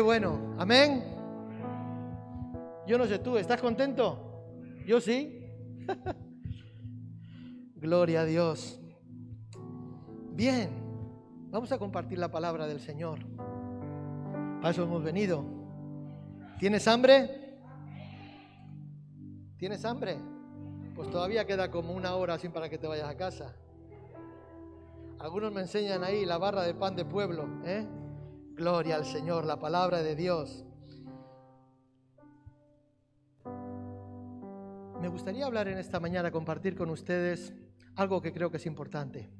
Bueno. Amén. Yo no sé tú, ¿estás contento? Yo sí. Gloria a Dios. Bien, vamos a compartir la palabra del Señor. Para eso hemos venido. ¿Tienes hambre? ¿Tienes hambre? Pues todavía queda como una hora sin para que te vayas a casa. Algunos me enseñan ahí la barra de pan de pueblo. ¿eh? Gloria al Señor, la palabra de Dios. Me gustaría hablar en esta mañana, compartir con ustedes algo que creo que es importante.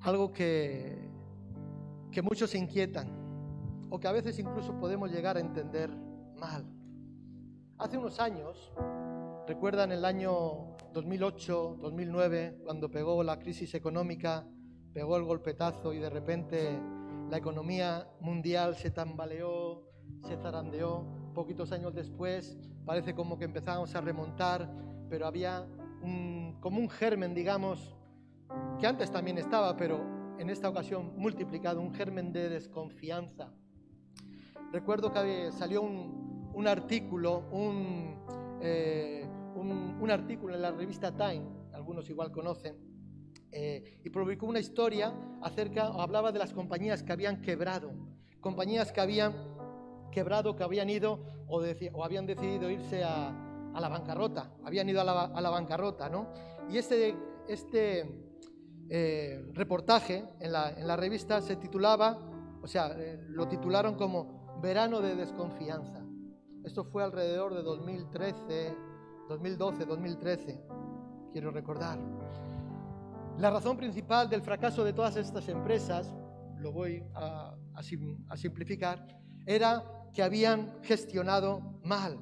Algo que, que muchos inquietan o que a veces incluso podemos llegar a entender mal. Hace unos años, recuerdan el año 2008, 2009, cuando pegó la crisis económica, pegó el golpetazo y de repente la economía mundial se tambaleó, se zarandeó. Poquitos años después parece como que empezamos a remontar, pero había como un germen, digamos, que antes también estaba, pero en esta ocasión multiplicado, un germen de desconfianza. Recuerdo que salió un, artículo, eh, un, un, artículo en la revista Time, algunos igual conocen, eh, y publicó una historia acerca, hablaba de las compañías que habían quebrado, compañías que habían quebrado, que habían ido o, o habían decidido irse a, a la bancarrota, habían ido a la, a la, bancarrota, ¿no? Y este, este eh, reportaje en la, en la, revista se titulaba, o sea, eh, lo titularon como Verano de Desconfianza. Esto fue alrededor de 2013, 2012, 2013, quiero recordar. La razón principal del fracaso de todas estas empresas, lo voy a, simplificar, era que habían gestionado mal.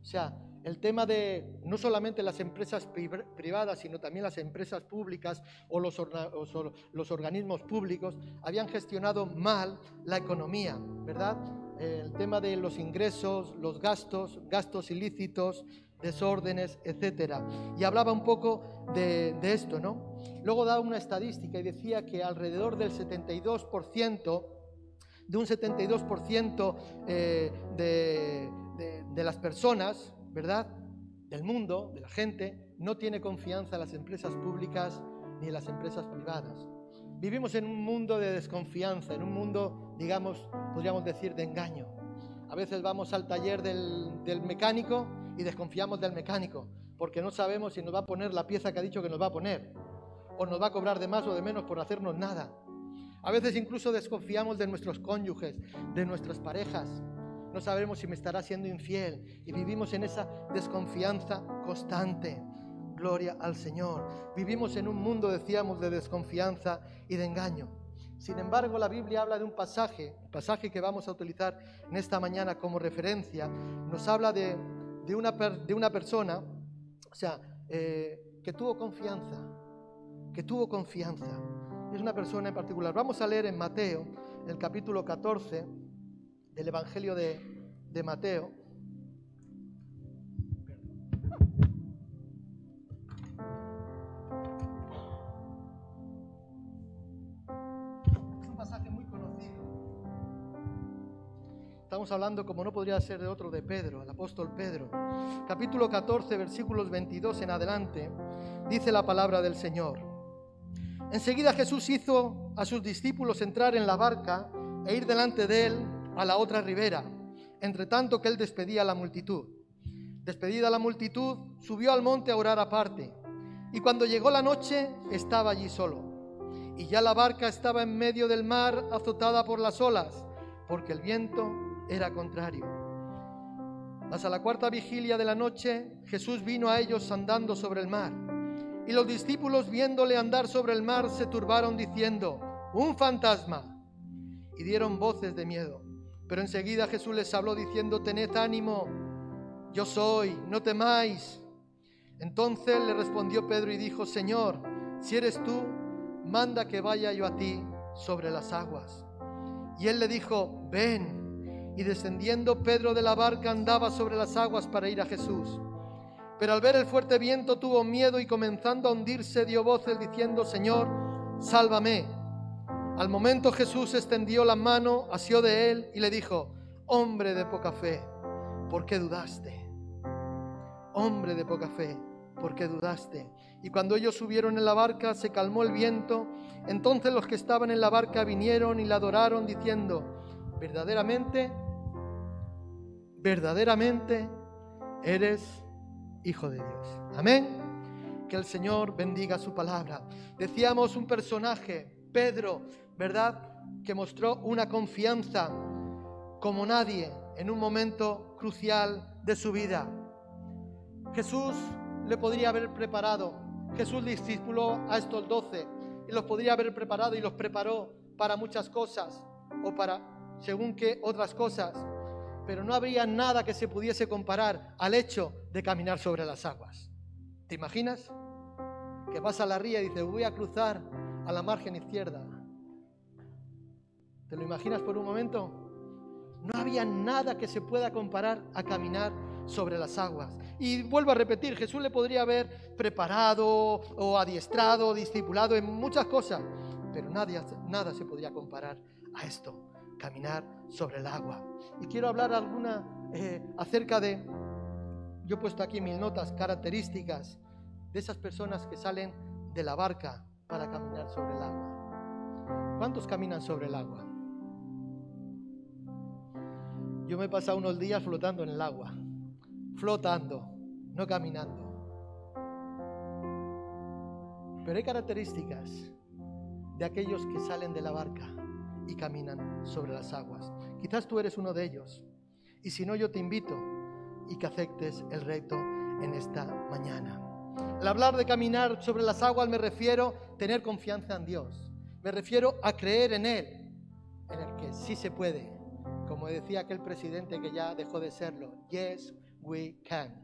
O sea, el tema de no solamente las empresas privadas, sino también las empresas públicas o los, organismos públicos habían gestionado mal la economía, ¿verdad? El tema de los ingresos, los gastos, gastos ilícitos, desórdenes, etc. Y hablaba un poco de, esto, ¿no? Luego daba una estadística y decía que alrededor del 72%, de un 72% eh, de, de las personas, ¿verdad? Del mundo, de la gente, no tiene confianza en las empresas públicas ni en las empresas privadas. Vivimos en un mundo de desconfianza, en un mundo, digamos, podríamos decir, de engaño. A veces vamos al taller del, del mecánico y desconfiamos del mecánico, porque no sabemos si nos va a poner la pieza que ha dicho que nos va a poner, o nos va a cobrar de más o de menos por hacernos nada. A veces incluso desconfiamos de nuestros cónyuges, de nuestras parejas, no sabemos si me estará siendo infiel y vivimos en esa desconfianza constante. Gloria al Señor. Vivimos en un mundo, decíamos, de desconfianza y de engaño. Sin embargo, la Biblia habla de un pasaje, el pasaje que vamos a utilizar en esta mañana como referencia, nos habla de, una, de una, persona, o sea, eh, que tuvo confianza, que tuvo confianza. Es una persona en particular. Vamos a leer en Mateo, el capítulo 14, del Evangelio de, de Mateo. Es un pasaje muy conocido. Estamos hablando, como no podría ser de otro, de Pedro, el apóstol Pedro. Capítulo 14, versículos 22 en adelante, dice la palabra del Señor. Enseguida Jesús hizo a sus discípulos entrar en la barca e ir delante de él a la otra ribera, entre tanto que él despedía a la multitud. Despedida la multitud, subió al monte a orar aparte, y cuando llegó la noche estaba allí solo. Y ya la barca estaba en medio del mar, azotada por las olas, porque el viento era contrario. Hasta la cuarta vigilia de la noche, Jesús vino a ellos andando sobre el mar. Y los discípulos, viéndole andar sobre el mar, se turbaron diciendo, un fantasma. Y dieron voces de miedo. Pero enseguida Jesús les habló diciendo, tened ánimo, yo soy, no temáis. Entonces le respondió Pedro y dijo, Señor, si eres tú, manda que vaya yo a ti sobre las aguas. Y él le dijo, ven. Y descendiendo Pedro de la barca andaba sobre las aguas para ir a Jesús. Pero al ver el fuerte viento tuvo miedo y comenzando a hundirse dio voces diciendo, Señor, sálvame. Al momento Jesús extendió la mano, asió de él y le dijo, hombre de poca fe, ¿por qué dudaste? Hombre de poca fe, ¿por qué dudaste? Y cuando ellos subieron en la barca, se calmó el viento. Entonces los que estaban en la barca vinieron y la adoraron diciendo, verdaderamente, verdaderamente eres hijo de Dios. Amén. Que el Señor bendiga su palabra. Decíamos un personaje, Pedro, ¿verdad? Que mostró una confianza como nadie en un momento crucial de su vida. Jesús le podría haber preparado. Jesús discipuló a estos doce y los podría haber preparado y los preparó para muchas cosas o para según qué otras cosas. Pero no habría nada que se pudiese comparar al hecho de caminar sobre las aguas. ¿Te imaginas? Que vas a la ría y dices, voy a cruzar a la margen izquierda. ¿Te lo imaginas por un momento? No había nada que se pueda comparar a caminar sobre las aguas. Y vuelvo a repetir, Jesús le podría haber preparado o adiestrado, discipulado en muchas cosas, pero nada se podía comparar a esto, caminar sobre el agua. Y quiero hablar alguna eh, acerca de, yo he puesto aquí mil notas, características de esas personas que salen de la barca para caminar sobre el agua. ¿Cuántos caminan sobre el agua? Yo me he pasado unos días flotando en el agua, flotando, no caminando. Pero hay características de aquellos que salen de la barca y caminan sobre las aguas. Quizás tú eres uno de ellos. Y si no, yo te invito y que aceptes el reto en esta mañana. Al hablar de caminar sobre las aguas me refiero a tener confianza en Dios. Me refiero a creer en Él, en el que sí se puede. Como decía aquel presidente que ya dejó de serlo. Yes, we can.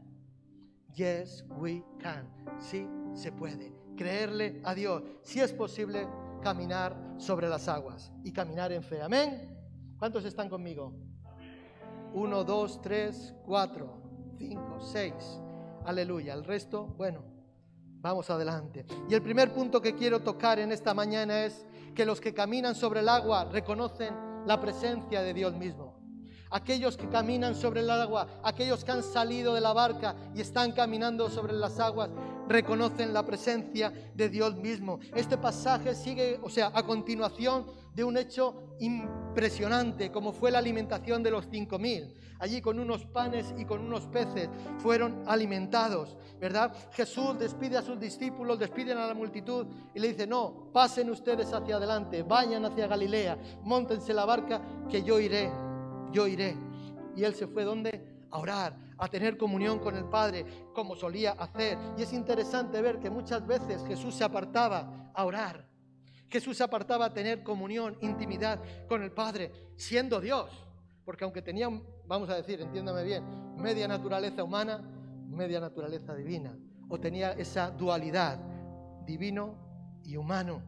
Yes, we can. Sí se puede. Creerle a Dios. Si es posible caminar sobre las aguas y caminar en fe. Amén. ¿Cuántos están conmigo? Uno, dos, tres, cuatro, cinco, seis. Aleluya. El resto, bueno, vamos adelante. Y el primer punto que quiero tocar en esta mañana es que los que caminan sobre el agua reconocen la presencia de Dios mismo. Aquellos que caminan sobre el agua, aquellos que han salido de la barca y están caminando sobre las aguas, reconocen la presencia de Dios mismo. Este pasaje sigue, o sea, a continuación de un hecho impresionante, como fue la alimentación de los cinco mil. Allí con unos panes y con unos peces fueron alimentados, ¿verdad? Jesús despide a sus discípulos, despiden a la multitud y le dice, no, pasen ustedes hacia adelante, vayan hacia Galilea, montense la barca, que yo iré, yo iré. Y él se fue donde? A orar, a tener comunión con el Padre, como solía hacer. Y es interesante ver que muchas veces Jesús se apartaba a orar. Jesús se apartaba a tener comunión, intimidad con el Padre, siendo Dios. Porque aunque tenía, vamos a decir, entiéndame bien, media naturaleza humana, media naturaleza divina. O tenía esa dualidad, divino y humano.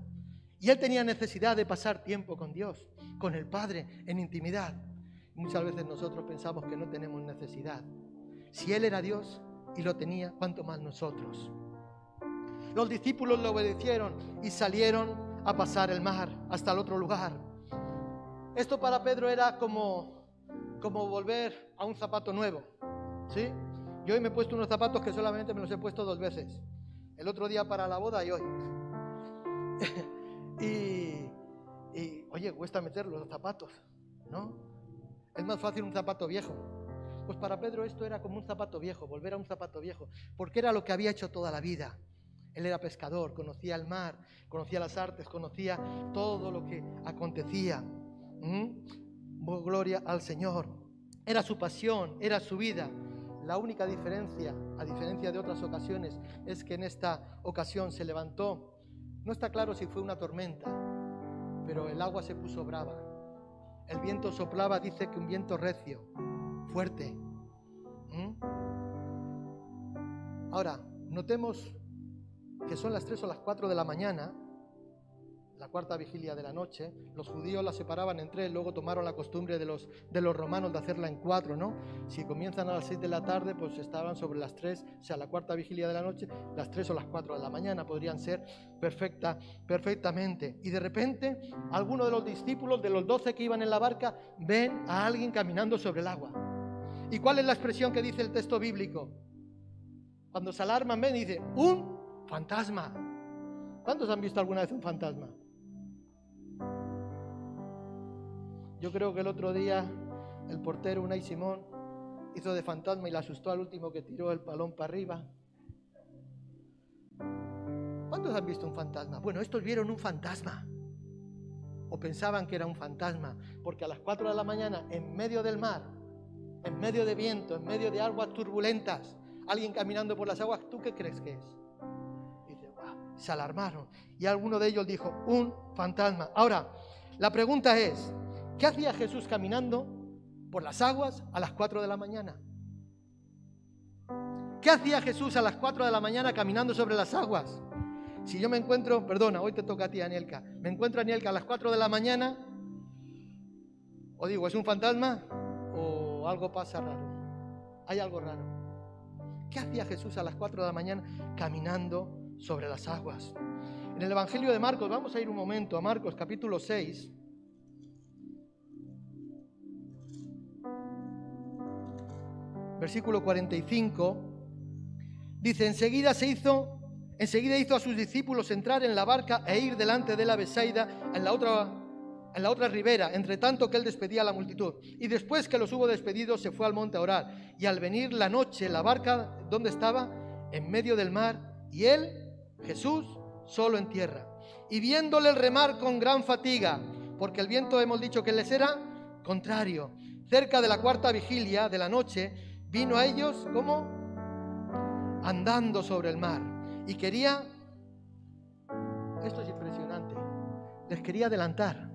Y él tenía necesidad de pasar tiempo con Dios, con el Padre, en intimidad. Muchas veces nosotros pensamos que no tenemos necesidad. Si Él era Dios y lo tenía, ¿cuánto más nosotros? Los discípulos le obedecieron y salieron a pasar el mar hasta el otro lugar. Esto para Pedro era como, como volver a un zapato nuevo. ¿sí? Yo hoy me he puesto unos zapatos que solamente me los he puesto dos veces. El otro día para la boda y hoy. y, y, oye, cuesta meter los zapatos, ¿no? Es más fácil un zapato viejo. Pues para Pedro esto era como un zapato viejo, volver a un zapato viejo, porque era lo que había hecho toda la vida. Él era pescador, conocía el mar, conocía las artes, conocía todo lo que acontecía. ¿Mm? Gloria al Señor. Era su pasión, era su vida. La única diferencia, a diferencia de otras ocasiones, es que en esta ocasión se levantó. No está claro si fue una tormenta, pero el agua se puso brava. El viento soplaba, dice que un viento recio, fuerte. ¿Mm? Ahora, notemos que son las 3 o las 4 de la mañana, la cuarta vigilia de la noche, los judíos la separaban en tres, luego tomaron la costumbre de los, de los romanos de hacerla en cuatro, ¿no? Si comienzan a las seis de la tarde, pues estaban sobre las tres, o sea, la cuarta vigilia de la noche, las tres o las cuatro de la mañana podrían ser perfecta, perfectamente. Y de repente, algunos de los discípulos, de los doce que iban en la barca, ven a alguien caminando sobre el agua. ¿Y cuál es la expresión que dice el texto bíblico? Cuando se alarman, ven y dice, un fantasma. ¿Cuántos han visto alguna vez un fantasma? Yo creo que el otro día el portero Unai Simón hizo de fantasma y le asustó al último que tiró el palón para arriba. ¿Cuántos han visto un fantasma? Bueno, estos vieron un fantasma. O pensaban que era un fantasma. Porque a las 4 de la mañana, en medio del mar, en medio de viento, en medio de aguas turbulentas, alguien caminando por las aguas, ¿tú qué crees que es? Y dice, se alarmaron. Y alguno de ellos dijo, un fantasma. Ahora, la pregunta es, ¿Qué hacía Jesús caminando por las aguas a las 4 de la mañana? ¿Qué hacía Jesús a las 4 de la mañana caminando sobre las aguas? Si yo me encuentro, perdona, hoy te toca a ti, Anielka, me encuentro a Anielka a las 4 de la mañana, o digo, ¿es un fantasma algo pasa raro? Hay algo raro. ¿Qué hacía Jesús a las 4 de la mañana caminando sobre las aguas? En el Evangelio de Marcos, vamos a ir un momento a Marcos capítulo 6. versículo 45, dice, enseguida se hizo, enseguida hizo a sus discípulos entrar en la barca e ir delante de la Besaida en la otra en la otra ribera, entre tanto que él despedía a la multitud. Y después que los hubo despedido, se fue al monte a orar. Y al venir la noche, la barca, ¿dónde estaba? En medio del mar. Y él, Jesús, solo en tierra. Y viéndole el remar con gran fatiga, porque el viento hemos dicho que les era contrario. Cerca de la cuarta vigilia de la noche, vino a ellos como andando sobre el mar y quería, esto es impresionante, les quería adelantar,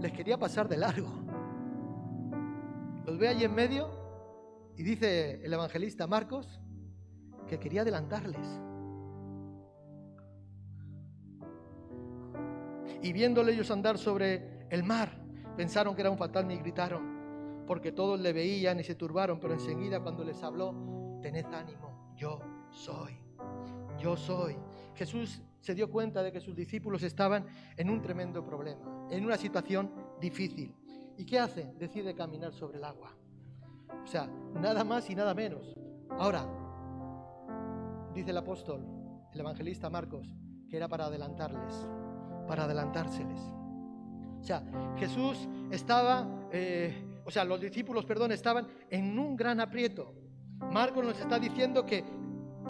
les quería pasar de largo. Los ve allí en medio y dice el evangelista Marcos que quería adelantarles. Y viéndole ellos andar sobre el mar, pensaron que era un fantasma y gritaron, porque todos le veían y se turbaron, pero enseguida cuando les habló, tened ánimo, yo soy, yo soy. Jesús se dio cuenta de que sus discípulos estaban en un tremendo problema, en una situación difícil. ¿Y qué hace? Decide caminar sobre el agua. O sea, nada más y nada menos. Ahora, dice el apóstol, el evangelista Marcos, que era para adelantarles, para adelantárseles. O sea, Jesús estaba eh, o sea, los discípulos, perdón, estaban en un gran aprieto. Marcos nos está diciendo que,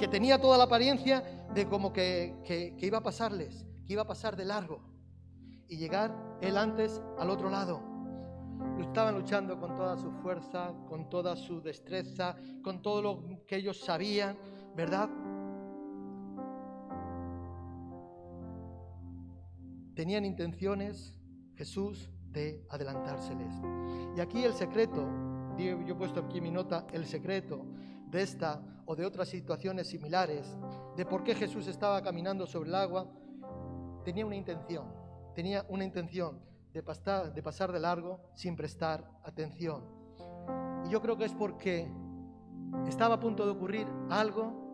que tenía toda la apariencia de como que, que, iba a pasarles, que iba a pasar de largo y llegar él antes al otro lado. Estaban luchando con toda su fuerza, con toda su destreza, con todo lo que ellos sabían, ¿verdad? Tenían intenciones, Jesús, de adelantárseles. Y aquí el secreto, yo he puesto aquí mi nota, el secreto de esta o de otras situaciones similares, de por qué Jesús estaba caminando sobre el agua, tenía una intención, tenía una intención de pasar, de largo sin prestar atención. Y yo creo que es porque estaba a punto de ocurrir algo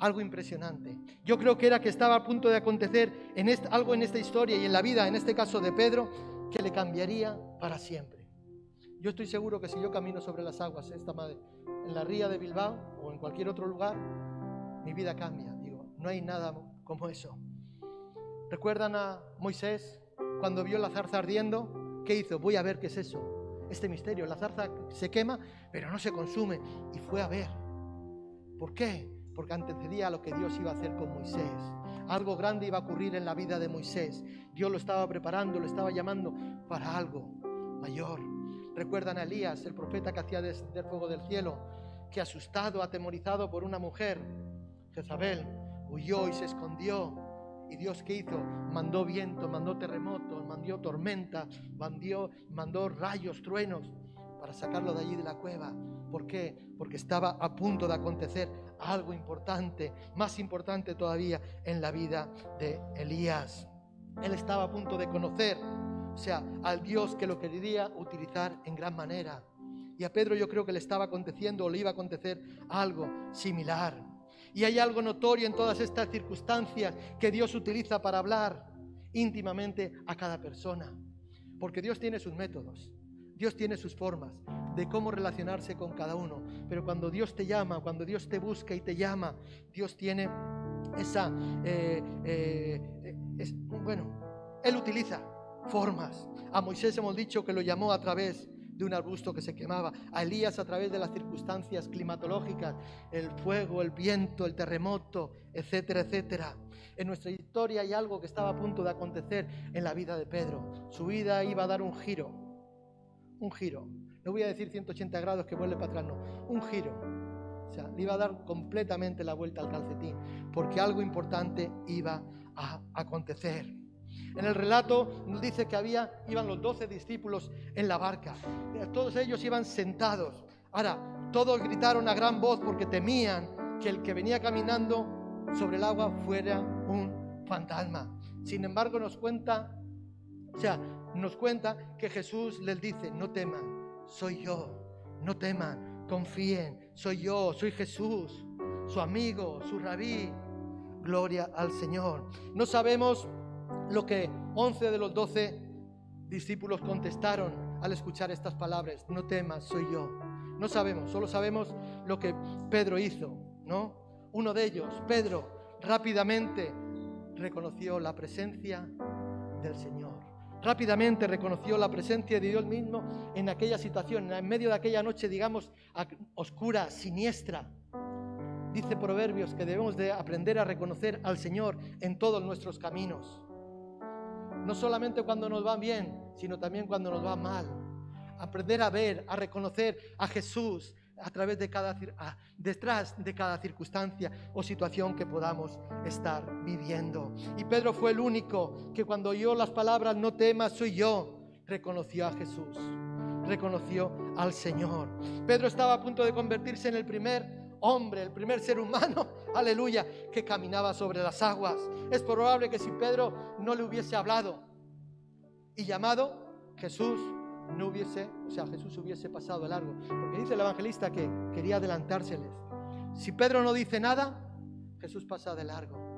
algo impresionante. Yo creo que era que estaba a punto de acontecer en algo en esta historia y en la vida, en este caso de Pedro, que le cambiaría para siempre. Yo estoy seguro que si yo camino sobre las aguas esta madre, en la ría de Bilbao o en cualquier otro lugar, mi vida cambia. Digo, no hay nada como eso. ¿Recuerdan a Moisés cuando vio la zarza ardiendo? ¿Qué hizo? Voy a ver qué es eso. Este misterio. La zarza se quema, pero no se consume. Y fue a ver. ¿Por qué? Porque antecedía a lo que Dios iba a hacer con Moisés. Algo grande iba a ocurrir en la vida de Moisés. Dios lo estaba preparando, lo estaba llamando para algo mayor. Recuerdan a Elías, el profeta que hacía descender fuego del cielo, que asustado, atemorizado por una mujer, Jezabel, huyó y se escondió. ¿Y Dios qué hizo? Mandó viento, mandó terremotos, mandó tormenta, mandó, mandó rayos, truenos para sacarlo de allí de la cueva. ¿Por qué? Porque estaba a punto de acontecer algo importante, más importante todavía en la vida de Elías. Él estaba a punto de conocer, sea, al Dios que lo quería utilizar en gran manera. Y a Pedro yo creo que le estaba aconteciendo o le iba a acontecer algo similar. Y hay algo notorio en todas estas circunstancias que Dios utiliza para hablar íntimamente a cada persona. Porque Dios tiene sus métodos, Dios tiene sus formas de cómo relacionarse con cada uno. Pero cuando Dios te llama, cuando Dios te busca y te llama, Dios tiene esa... Eh, eh, bueno, Él utiliza formas. A Moisés hemos dicho que lo llamó a través de un arbusto que se quemaba, a Elías a través de las circunstancias climatológicas, el fuego, el viento, el terremoto, etcétera, etcétera. En nuestra historia hay algo que estaba a punto de acontecer en la vida de Pedro. Su vida iba a dar un giro, un giro. No voy a decir 180 grados que vuelve para atrás, no, un giro. O sea, le iba a dar completamente la vuelta al calcetín, porque algo importante iba a acontecer. En el relato nos dice que había, iban los doce discípulos en la barca. Todos ellos iban sentados. Ahora, todos gritaron a gran voz porque temían que el que venía caminando sobre el agua fuera un fantasma. Sin embargo, nos cuenta, o sea, nos cuenta que Jesús les dice, no teman, soy yo, no teman, confíen, soy yo, soy Jesús, su amigo, su rabí. Gloria al Señor. No sabemos lo que 11 de los 12 discípulos contestaron al escuchar estas palabras. No temas, soy yo. No sabemos, solo sabemos lo que Pedro hizo, ¿no? Uno de ellos, Pedro, rápidamente reconoció la presencia del Señor. Rápidamente reconoció la presencia de Dios mismo en aquella situación, en medio de aquella noche, digamos, oscura, siniestra. Dice Proverbios que debemos de aprender a reconocer al Señor en todos nuestros caminos. No solamente cuando nos va bien, sino también cuando nos va mal. Aprender a ver, a reconocer a Jesús a través de cada, detrás de cada circunstancia o situación que podamos estar viviendo. Y Pedro fue el único que cuando oyó las palabras, no temas, soy yo, reconoció a Jesús, reconoció al Señor. Pedro estaba a punto de convertirse en el primer hombre, el primer ser humano, aleluya, que caminaba sobre las aguas. Es probable que si Pedro no le hubiese hablado y llamado, Jesús no hubiese, o sea, Jesús hubiese pasado de largo. Porque dice el evangelista que quería adelantárseles. Si Pedro no dice nada, Jesús pasa de largo.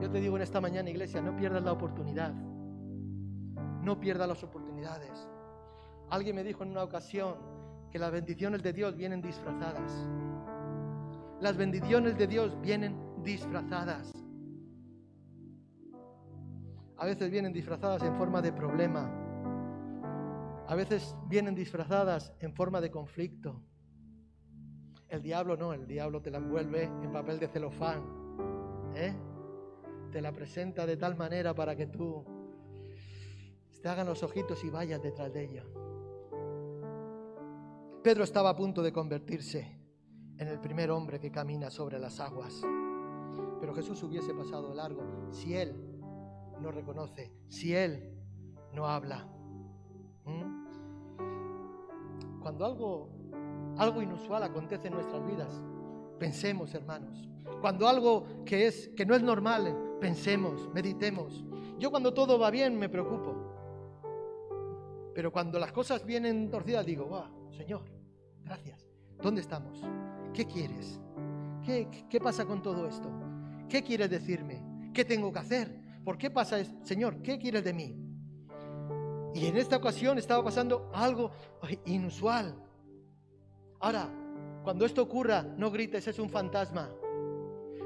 Yo te digo en esta mañana, iglesia, no pierdas la oportunidad. No pierdas las oportunidades. Alguien me dijo en una ocasión que las bendiciones de Dios vienen disfrazadas. Las bendiciones de Dios vienen disfrazadas. A veces vienen disfrazadas en forma de problema. A veces vienen disfrazadas en forma de conflicto. El diablo no, el diablo te la envuelve en papel de celofán. ¿eh? Te la presenta de tal manera para que tú te hagan los ojitos y vayas detrás de ella. Pedro estaba a punto de convertirse en el primer hombre que camina sobre las aguas. Pero Jesús hubiese pasado largo si Él no reconoce, si Él no habla. ¿Mm? Cuando algo, algo inusual acontece en nuestras vidas, pensemos, hermanos. Cuando algo que, es, que no es normal, pensemos, meditemos. Yo cuando todo va bien me preocupo. Pero cuando las cosas vienen torcidas digo, wow, Señor, gracias. ¿Dónde estamos? ¿Qué quieres? ¿Qué, pasa con todo esto? ¿Qué quieres decirme? ¿Qué tengo que hacer? ¿Por qué pasa esto? Señor, ¿qué quieres de mí? Y en esta ocasión estaba pasando algo inusual. Ahora, cuando esto ocurra, no grites, es un fantasma.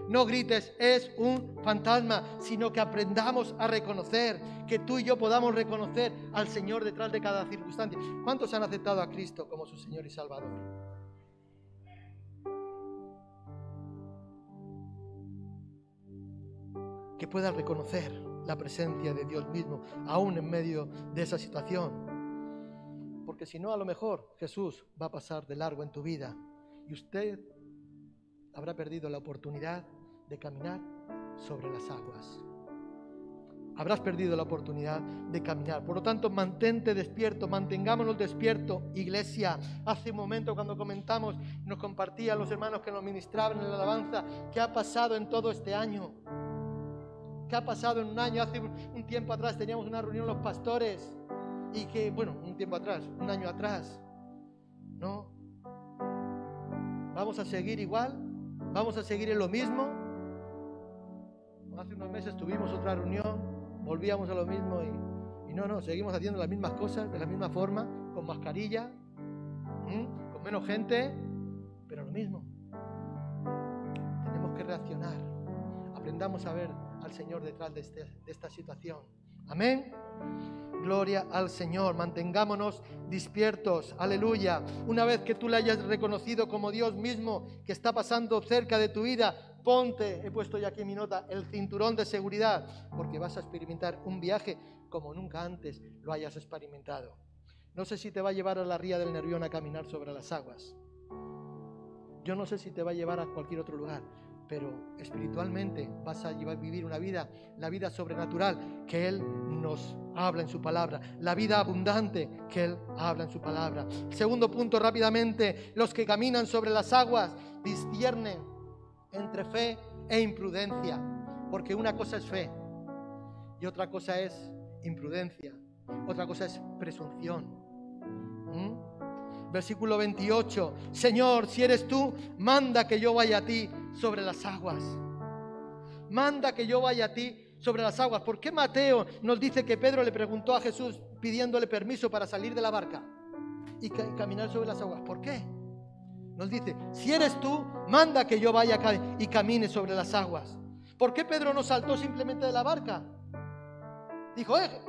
No grites, es un fantasma, sino que aprendamos a reconocer, que tú y yo podamos reconocer al Señor detrás de cada circunstancia. ¿Cuántos han aceptado a Cristo como su Señor y Salvador? Que pueda reconocer la presencia de Dios mismo, aún en medio de esa situación. Porque si no, a lo mejor Jesús va a pasar de largo en tu vida y usted habrá perdido la oportunidad de caminar sobre las aguas. Habrás perdido la oportunidad de caminar. Por lo tanto, mantente despierto, mantengámonos despierto, iglesia. Hace un momento cuando comentamos, nos compartían los hermanos que nos ministraban en la alabanza, qué ha pasado en todo este año ¿Qué ha pasado en un año? Hace un tiempo atrás teníamos una reunión los pastores y que, bueno, un tiempo atrás, un año atrás, ¿no? ¿Vamos a seguir igual? ¿Vamos a seguir en lo mismo? Hace unos meses tuvimos otra reunión, volvíamos a lo mismo y, y no, no, seguimos haciendo las mismas cosas de la misma forma, con mascarilla, con menos gente, pero lo mismo. Tenemos que reaccionar. Aprendamos a ver al Señor detrás de, este, de esta situación. Amén. Gloria al Señor. Mantengámonos despiertos. Aleluya. Una vez que tú le hayas reconocido como Dios mismo que está pasando cerca de tu vida, ponte, he puesto ya aquí mi nota, el cinturón de seguridad, porque vas a experimentar un viaje como nunca antes lo hayas experimentado. No sé si te va a llevar a la ría del Nervión a caminar sobre las aguas. Yo no sé si te va a llevar a cualquier otro lugar, pero espiritualmente vas a vivir una vida, la vida sobrenatural que Él nos habla en su palabra, la vida abundante que Él habla en su palabra. Segundo punto rápidamente, los que caminan sobre las aguas disciernen entre fe e imprudencia, porque una cosa es fe y otra cosa es imprudencia, otra cosa es presunción. ¿Mm? Versículo 28, Señor, si eres tú, manda que yo vaya a ti sobre las aguas. Manda que yo vaya a ti sobre las aguas. ¿Por qué Mateo nos dice que Pedro le preguntó a Jesús pidiéndole permiso para salir de la barca y caminar sobre las aguas? ¿Por qué? Nos dice, si eres tú, manda que yo vaya y camine sobre las aguas. ¿Por qué Pedro no saltó simplemente de la barca? Dijo, eh,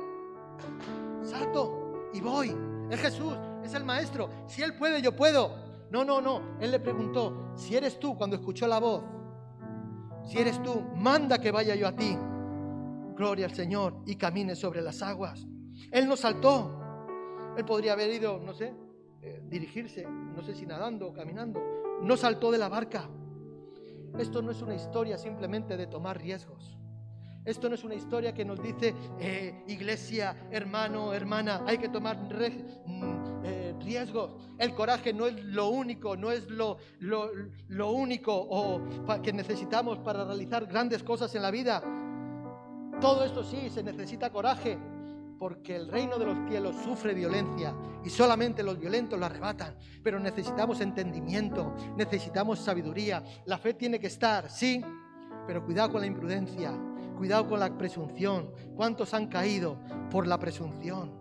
salto y voy. Es Jesús, es el Maestro. Si Él puede, yo puedo. No, no, no. Él le preguntó, si eres tú cuando escuchó la voz, si eres tú, manda que vaya yo a ti. Gloria al Señor y camine sobre las aguas. Él no saltó. Él podría haber ido, no sé, eh, dirigirse, no sé si nadando o caminando. No saltó de la barca. Esto no es una historia simplemente de tomar riesgos. Esto no es una historia que nos dice, eh, iglesia, hermano, hermana, hay que tomar mm, eh, riesgos. El coraje no es lo único, no es lo, lo, único o que necesitamos para realizar grandes cosas en la vida. Todo esto sí, se necesita coraje, porque el reino de los cielos sufre violencia y solamente los violentos la arrebatan. Pero necesitamos entendimiento, necesitamos sabiduría. La fe tiene que estar, sí, pero cuidado con la imprudencia. Cuidado con la presunción. ¿Cuántos han caído por la presunción?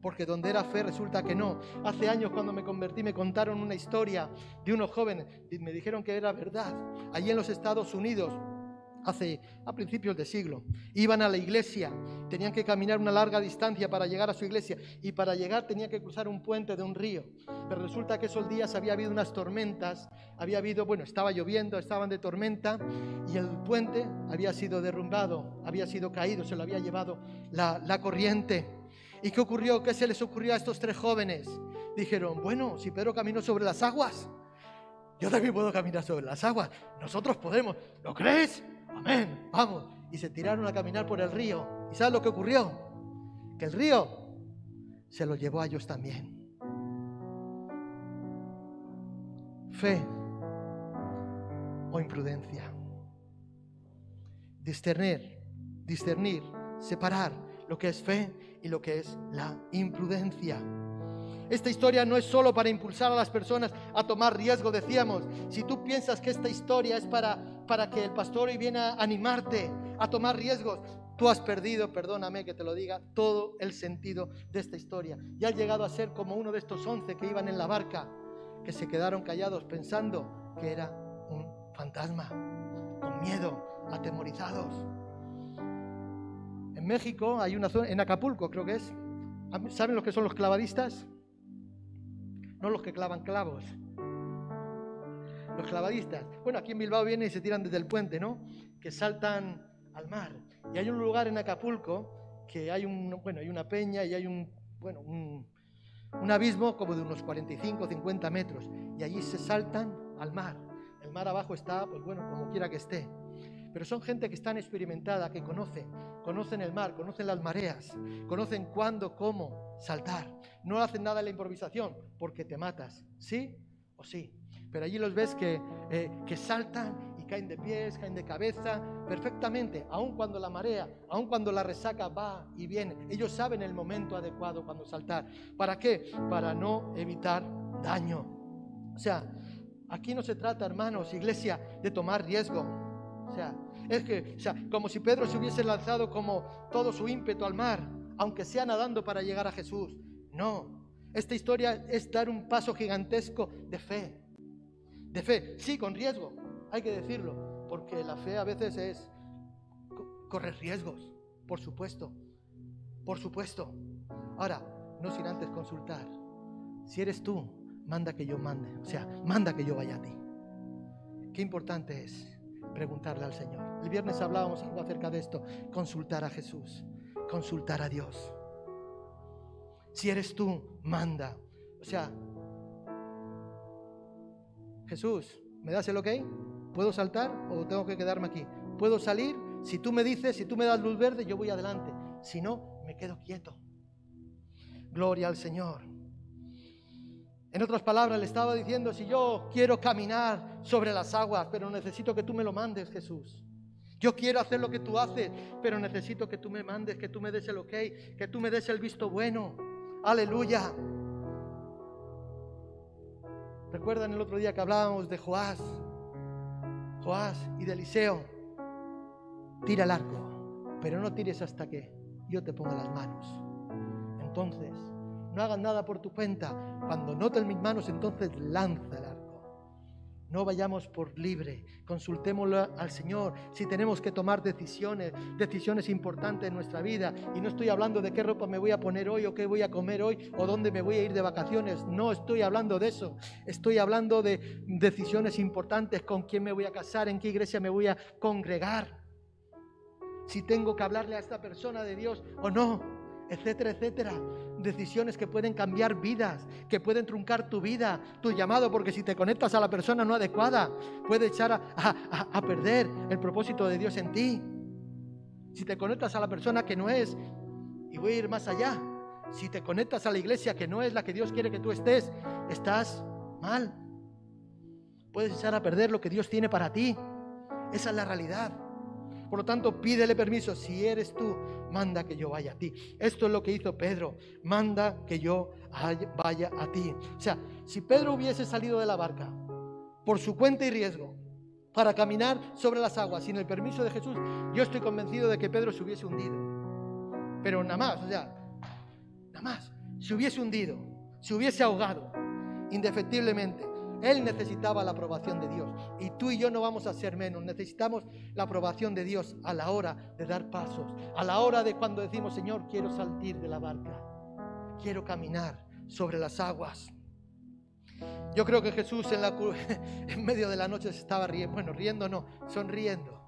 Porque donde era fe resulta que no. Hace años cuando me convertí me contaron una historia de unos jóvenes y me dijeron que era verdad. Allí en los Estados Unidos hace a principios de siglo. Iban a la iglesia, tenían que caminar una larga distancia para llegar a su iglesia y para llegar tenían que cruzar un puente de un río. Pero resulta que esos días había habido unas tormentas, había habido, bueno, estaba lloviendo, estaban de tormenta y el puente había sido derrumbado, había sido caído, se lo había llevado la, la corriente. ¿Y qué ocurrió? ¿Qué se les ocurrió a estos tres jóvenes? Dijeron, bueno, si Pedro caminó sobre las aguas, yo también puedo caminar sobre las aguas. Nosotros podemos. ¿Lo crees? Amén, vamos. Y se tiraron a caminar por el río. ¿Y sabes lo que ocurrió? Que el río se lo llevó a ellos también. Fe o imprudencia. Discernir, discernir, separar lo que es fe y lo que es la imprudencia. Esta historia no es solo para impulsar a las personas a tomar riesgo, decíamos. Si tú piensas que esta historia es para, para que el pastor hoy viene a animarte a tomar riesgos, tú has perdido, perdóname que te lo diga, todo el sentido de esta historia. Y has llegado a ser como uno de estos once que iban en la barca, que se quedaron callados pensando que era un fantasma, con miedo, atemorizados. En México hay una zona, en Acapulco creo que es, ¿saben lo que son los clavadistas? no los que clavan clavos. Los clavadistas. Bueno, aquí en Bilbao vienen y se tiran desde el puente, ¿no? Que saltan al mar. Y hay un lugar en Acapulco que hay un, bueno, hay una peña y hay un, bueno, un, abismo como de unos 45 o 50 metros. Y allí se saltan al mar. El mar abajo está, pues bueno, como quiera que esté. Pero son gente que están experimentada, que conoce, conocen el mar, conocen las mareas, conocen cuándo, cómo saltar. No hacen nada en la improvisación porque te matas, ¿sí o sí? Pero allí los ves que, eh, que saltan y caen de pies, caen de cabeza, perfectamente, aun cuando la marea, aun cuando la resaca va y viene. Ellos saben el momento adecuado cuando saltar. ¿Para qué? Para no evitar daño. O sea, aquí no se trata, hermanos, iglesia, de tomar riesgo. O sea, es que, o sea, como si Pedro se hubiese lanzado como todo su ímpetu al mar, aunque sea nadando para llegar a Jesús. No, esta historia es dar un paso gigantesco de fe. De fe, sí, con riesgo, hay que decirlo, porque la fe a veces es correr riesgos, por supuesto, por supuesto. Ahora, no sin antes consultar. Si eres tú, manda que yo mande, o sea, manda que yo vaya a ti. Qué importante es preguntarle al Señor. El viernes hablábamos algo acerca de esto, consultar a Jesús, consultar a Dios. Si eres tú, manda. O sea, Jesús, ¿me das el ok? ¿Puedo saltar o tengo que quedarme aquí? ¿Puedo salir? Si tú me dices, si tú me das luz verde, yo voy adelante. Si no, me quedo quieto. Gloria al Señor. En otras palabras, le estaba diciendo, si yo quiero caminar sobre las aguas, pero necesito que tú me lo mandes, Jesús. Yo quiero hacer lo que tú haces, pero necesito que tú me mandes, que tú me des el ok, que tú me des el visto bueno. Aleluya. Recuerdan el otro día que hablábamos de Joás, Joás y de Eliseo. Tira el arco, pero no tires hasta que yo te ponga las manos. Entonces, no hagas nada por tu cuenta. Cuando noten mis manos, entonces lanza el arco. No vayamos por libre, consultémoslo al Señor. Si tenemos que tomar decisiones, decisiones importantes en nuestra vida, y no estoy hablando de qué ropa me voy a poner hoy, o qué voy a comer hoy, o dónde me voy a ir de vacaciones, no estoy hablando de eso. Estoy hablando de decisiones importantes, con quién me voy a casar, en qué iglesia me voy a congregar, si tengo que hablarle a esta persona de Dios o no, etcétera, etcétera decisiones que pueden cambiar vidas, que pueden truncar tu vida, tu llamado, porque si te conectas a la persona no adecuada, puede echar a, perder el propósito de Dios en ti. Si te conectas a la persona que no es, y voy a ir más allá, si te conectas a la iglesia que no es la que Dios quiere que tú estés, estás mal. Puedes echar a perder lo que Dios tiene para ti. Esa es la realidad. Por lo tanto, pídele permiso. Si eres tú, manda que yo vaya a ti. Esto es lo que hizo Pedro. Manda que yo vaya a ti. O sea, si Pedro hubiese salido de la barca por su cuenta y riesgo para caminar sobre las aguas sin el permiso de Jesús, yo estoy convencido de que Pedro se hubiese hundido. Pero nada más, o sea, nada más, se hubiese hundido, se hubiese ahogado, indefectiblemente. Él necesitaba la aprobación de Dios. Y tú y yo no vamos a ser menos. Necesitamos la aprobación de Dios a la hora de dar pasos. A la hora de cuando decimos, Señor, quiero salir de la barca. Quiero caminar sobre las aguas. Yo creo que Jesús en, la, en medio de la noche se estaba riendo. Bueno, riendo no, sonriendo.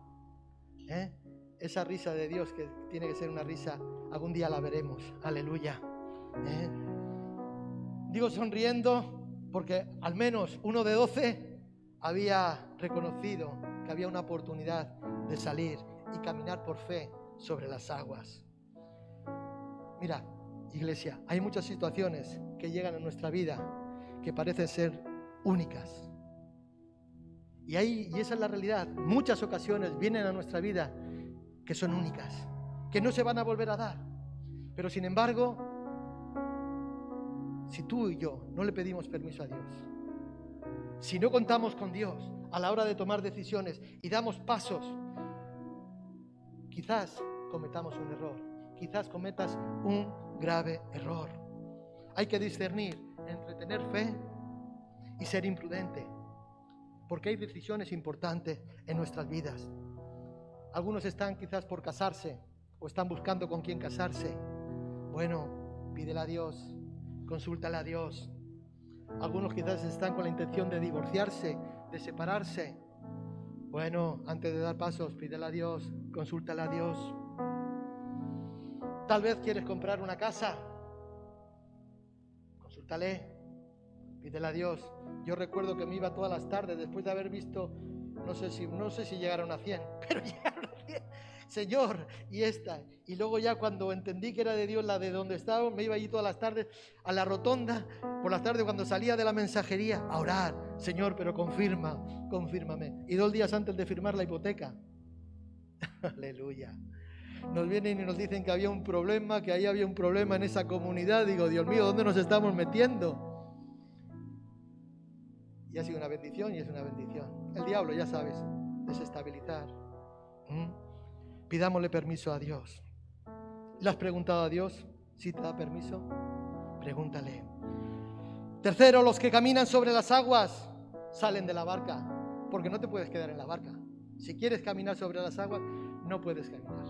¿Eh? Esa risa de Dios que tiene que ser una risa, algún día la veremos. Aleluya. ¿Eh? Digo sonriendo porque al menos uno de doce había reconocido que había una oportunidad de salir y caminar por fe sobre las aguas. Mira, iglesia, hay muchas situaciones que llegan a nuestra vida que parecen ser únicas. Y, hay, y esa es la realidad. Muchas ocasiones vienen a nuestra vida que son únicas, que no se van a volver a dar. Pero sin embargo, si tú y yo no le pedimos permiso a Dios, si no contamos con Dios a la hora de tomar decisiones y damos pasos, quizás cometamos un error, quizás cometas un grave error. Hay que discernir entre tener fe y ser imprudente, porque hay decisiones importantes en nuestras vidas. Algunos están quizás por casarse o están buscando con quién casarse. Bueno, pídele a Dios consúltale a Dios. Algunos quizás están con la intención de divorciarse, de separarse. Bueno, antes de dar pasos, pídele a Dios, consúltale a Dios. Tal vez quieres comprar una casa. Consúltale, pídele a Dios. Yo recuerdo que me iba todas las tardes después de haber visto, no sé si, no sé si llegaron a 100, pero llegaron a 100. Señor, y esta. Y luego ya cuando entendí que era de Dios la de donde estaba, me iba allí todas las tardes a la rotonda, por las tardes cuando salía de la mensajería, a orar. Señor, pero confirma, confírmame. Y dos días antes de firmar la hipoteca. Aleluya. Nos vienen y nos dicen que había un problema, que ahí había un problema en esa comunidad. Digo, Dios mío, ¿dónde nos estamos metiendo? Y ha sido una bendición y es una bendición. El diablo, ya sabes, desestabilizar. ¿Mm? Pidámosle permiso a Dios. ¿Le has preguntado a Dios si te da permiso? Pregúntale. Tercero, los que caminan sobre las aguas salen de la barca, porque no te puedes quedar en la barca. Si quieres caminar sobre las aguas, no puedes caminar.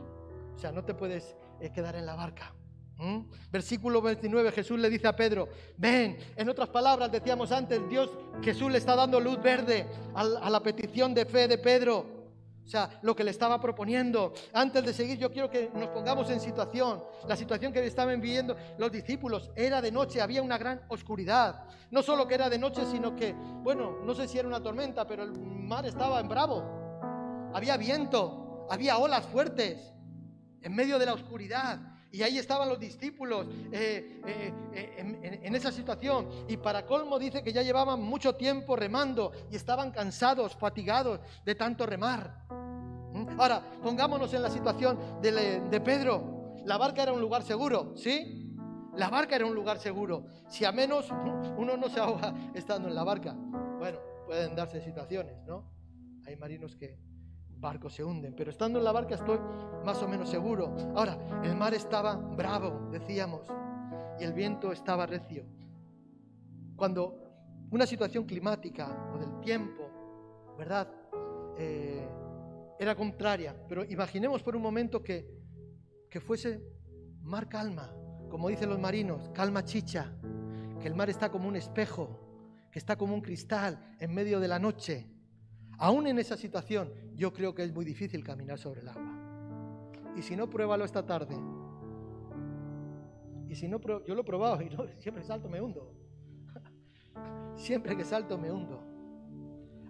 O sea, no te puedes eh, quedar en la barca. ¿Mm? Versículo 29, Jesús le dice a Pedro, ven, en otras palabras decíamos antes, Dios, Jesús le está dando luz verde a la petición de fe de Pedro. O sea, lo que le estaba proponiendo. Antes de seguir, yo quiero que nos pongamos en situación. La situación que estaban viviendo los discípulos era de noche, había una gran oscuridad. No solo que era de noche, sino que, bueno, no sé si era una tormenta, pero el mar estaba en bravo. Había viento, había olas fuertes en medio de la oscuridad. Y ahí estaban los discípulos eh, eh, eh, en, esa situación. Y para colmo dice que ya llevaban mucho tiempo remando y estaban cansados, fatigados de tanto remar. ¿Mm? Ahora, pongámonos en la situación de, de Pedro. La barca era un lugar seguro, ¿sí? La barca era un lugar seguro. Si a menos uno no se ahoga estando en la barca. Bueno, pueden darse situaciones, ¿no? Hay marinos que barcos se hunden, pero estando en la barca estoy más o menos seguro. Ahora, el mar estaba bravo, decíamos, y el viento estaba recio. Cuando una situación climática o del tiempo, ¿verdad? Eh, era contraria, pero imaginemos por un momento que, que fuese mar calma, como dicen los marinos, calma chicha, que el mar está como un espejo, que está como un cristal en medio de la noche Aún en esa situación, yo creo que es muy difícil caminar sobre el agua. Y si no, pruébalo esta tarde. Y si no, yo lo he probado y no, siempre salto me hundo. Siempre que salto me hundo.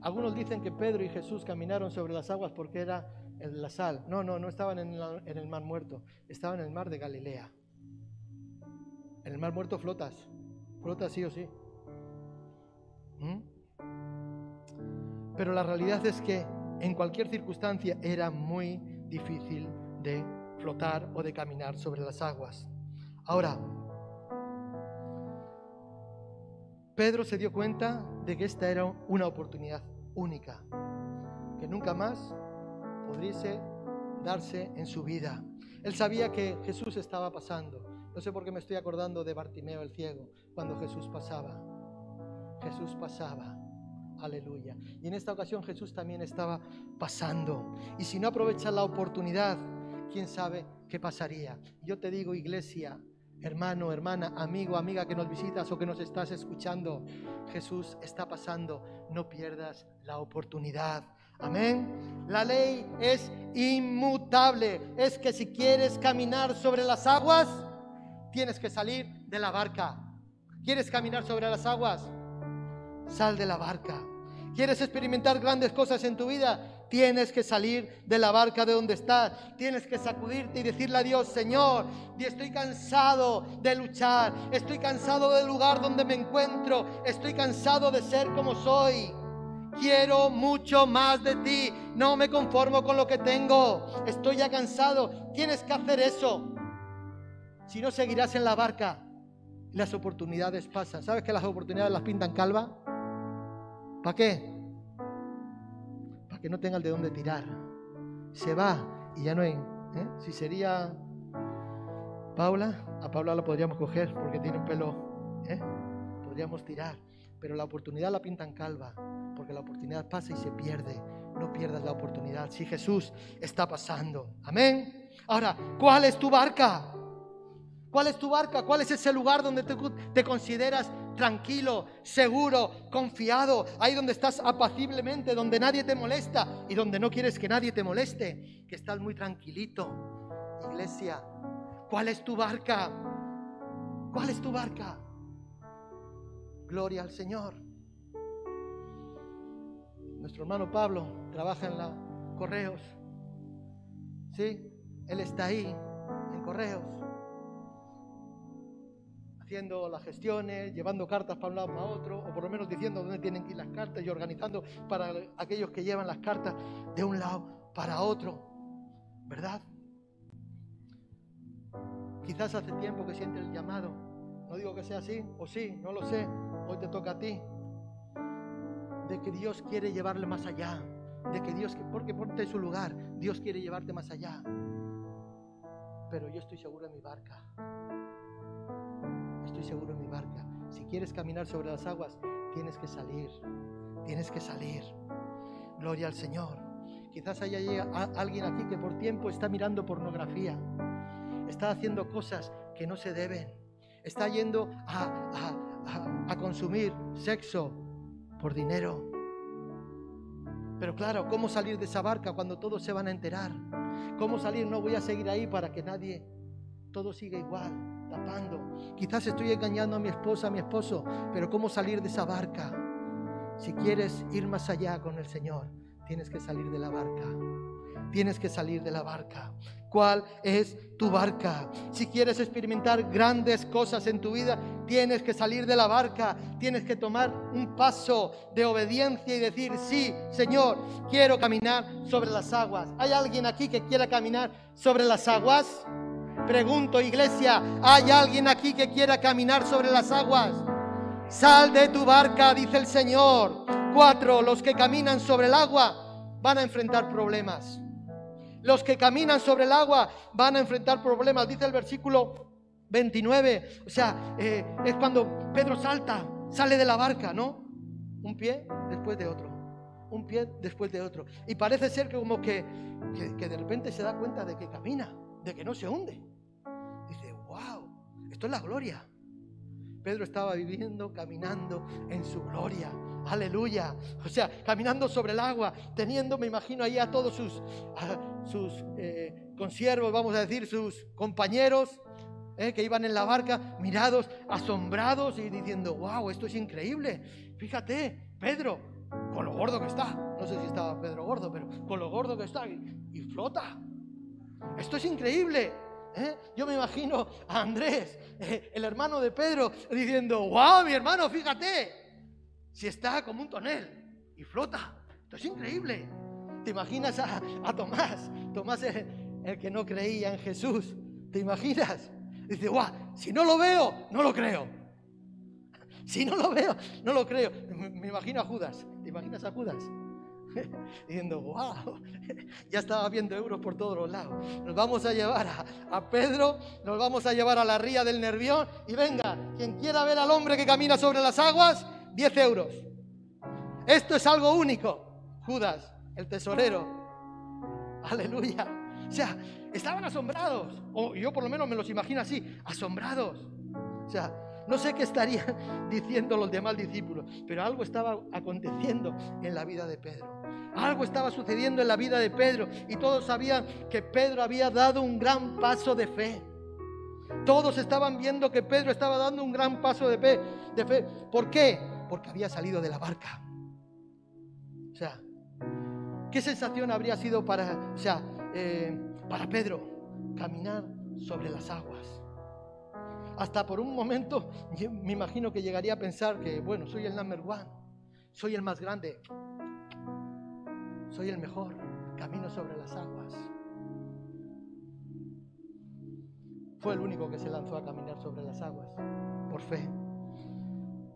Algunos dicen que Pedro y Jesús caminaron sobre las aguas porque era la sal. No, no, no estaban en, el mar muerto, estaban en el mar de Galilea. En el mar muerto flotas, flotas sí o sí. ¿Mm? Pero la realidad es que en cualquier circunstancia era muy difícil de flotar o de caminar sobre las aguas. Ahora, Pedro se dio cuenta de que esta era una oportunidad única, que nunca más podría darse en su vida. Él sabía que Jesús estaba pasando. No sé por qué me estoy acordando de Bartimeo el ciego, cuando Jesús pasaba. Jesús pasaba. Aleluya. Y en esta ocasión Jesús también estaba pasando. Y si no aprovechas la oportunidad, quién sabe qué pasaría. Yo te digo, iglesia, hermano, hermana, amigo, amiga que nos visitas o que nos estás escuchando, Jesús está pasando. No pierdas la oportunidad. Amén. La ley es inmutable. Es que si quieres caminar sobre las aguas, tienes que salir de la barca. ¿Quieres caminar sobre las aguas? Sal de la barca. ¿Quieres experimentar grandes cosas en tu vida? Tienes que salir de la barca de donde estás. Tienes que sacudirte y decirle a Dios, Señor, estoy cansado de luchar. Estoy cansado del lugar donde me encuentro. Estoy cansado de ser como soy. Quiero mucho más de ti. No me conformo con lo que tengo. Estoy ya cansado. Tienes que hacer eso. Si no, seguirás en la barca. Las oportunidades pasan. ¿Sabes que las oportunidades las pintan calva? ¿Para qué? Para que no tenga el de dónde tirar. Se va y ya no hay. ¿eh? Si sería Paula, a Paula la podríamos coger porque tiene un pelo. ¿eh? Podríamos tirar. Pero la oportunidad la pintan calva. Porque la oportunidad pasa y se pierde. No pierdas la oportunidad. Si Jesús está pasando. Amén. Ahora, ¿cuál es tu barca? ¿Cuál es tu barca? ¿Cuál es ese lugar donde te, te consideras tranquilo, seguro, confiado, ahí donde estás apaciblemente, donde nadie te molesta y donde no quieres que nadie te moleste, que estás muy tranquilito. Iglesia, ¿cuál es tu barca? ¿Cuál es tu barca? Gloria al Señor. Nuestro hermano Pablo trabaja en la Correos. ¿Sí? Él está ahí, en correos, haciendo las gestiones, llevando cartas para un lado para otro, o por lo menos diciendo dónde tienen que ir las cartas y organizando para aquellos que llevan las cartas de un lado para otro, ¿verdad? Quizás hace tiempo que siente el llamado. No digo que sea así, o sí, no lo sé. Hoy te toca a ti. De que Dios quiere llevarle más allá. De que Dios, porque ponte en su lugar, Dios quiere llevarte más allá. Pero yo estoy seguro en mi barca. Estoy seguro en mi barca. Si quieres caminar sobre las aguas, tienes que salir. Tienes que salir. Gloria al Señor. Quizás haya alguien aquí que por tiempo está mirando pornografía está haciendo cosas que no se deben, está yendo a, consumir sexo por dinero. Pero claro, ¿cómo salir de esa barca cuando todos se van a enterar? ¿Cómo salir? No voy a seguir ahí para que nadie, todo siga igual, tapando. Quizás estoy engañando a mi esposa, a mi esposo, pero ¿cómo salir de esa barca? Si quieres ir más allá con el Señor, tienes que salir de la barca. Tienes que salir de la barca cuál es tu barca. Si quieres experimentar grandes cosas en tu vida, tienes que salir de la barca, tienes que tomar un paso de obediencia y decir, sí, Señor, quiero caminar sobre las aguas. ¿Hay alguien aquí que quiera caminar sobre las aguas? Pregunto, iglesia, ¿hay alguien aquí que quiera caminar sobre las aguas? Sal de tu barca, dice el Señor. Cuatro, los que caminan sobre el agua van a enfrentar problemas. Los que caminan sobre el agua van a enfrentar problemas, dice el versículo 29. O sea, eh, es cuando Pedro salta, sale de la barca, ¿no? Un pie después de otro, un pie después de otro. Y parece ser que como que, que, de repente se da cuenta de que camina, de que no se hunde. Wow, esto es la gloria. Pedro estaba viviendo, caminando en su gloria. Aleluya. O sea, caminando sobre el agua, teniendo, me imagino, ahí a todos sus, sus eh, consiervos, vamos a decir, sus compañeros eh, que iban en la barca, mirados, asombrados y diciendo, wow, esto es increíble. Fíjate, Pedro, con lo gordo que está. No sé si estaba Pedro gordo, pero con lo gordo que está y, flota. Esto es increíble. ¿Eh? Yo me imagino a Andrés, el hermano de Pedro, diciendo, wow, mi hermano, fíjate, si está como un tonel y flota. Esto es increíble. ¿Te imaginas a, Tomás? Tomás el, el, que no creía en Jesús. ¿Te imaginas? Dice, guau, si no lo veo, no lo creo. Si no lo veo, no lo creo. Me, imagino a Judas. ¿Te imaginas a Judas? Diciendo, wow, ya estaba viendo euros por todos los lados. Nos vamos a llevar a, a, Pedro, nos vamos a llevar a la ría del Nervión y venga, quien quiera ver al hombre que camina sobre las aguas, 10 euros. Esto es algo único. Judas, el tesorero. Aleluya. O sea, estaban asombrados. O yo por lo menos me los imagino así, asombrados. O sea, no sé qué estarían diciendo los demás discípulos, pero algo estaba aconteciendo en la vida de Pedro. Algo estaba sucediendo en la vida de Pedro y todos sabían que Pedro había dado un gran paso de fe. Todos estaban viendo que Pedro estaba dando un gran paso de fe. De fe. ¿Por qué? porque había salido de la barca. O sea, ¿qué sensación habría sido para, o sea, eh, para Pedro caminar sobre las aguas? Hasta por un momento me imagino que llegaría a pensar que, bueno, soy el number one, soy el más grande, soy el mejor, camino sobre las aguas. Fue el único que se lanzó a caminar sobre las aguas, por fe.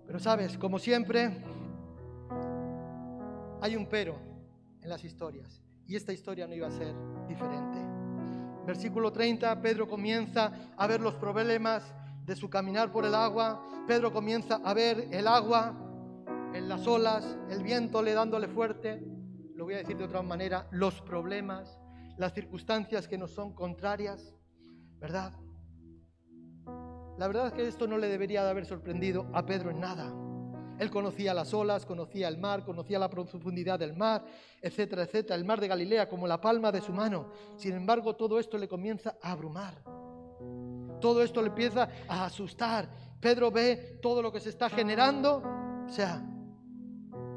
Pero sabes, como siempre, hay un pero en las historias. Y esta historia no iba a ser diferente. Versículo 30, Pedro comienza a ver los problemas de su caminar por el agua. Pedro comienza a ver el agua en las olas, el viento le dándole fuerte. Lo voy a decir de otra manera, los problemas, las circunstancias que nos son contrarias, ¿verdad? La verdad es que esto no le debería de haber sorprendido a Pedro en nada. Él conocía las olas, conocía el mar, conocía la profundidad del mar, etcétera, etcétera, el mar de Galilea como la palma de su mano. Sin embargo, todo esto le comienza a abrumar. Todo esto le empieza a asustar. Pedro ve todo lo que se está generando, o sea,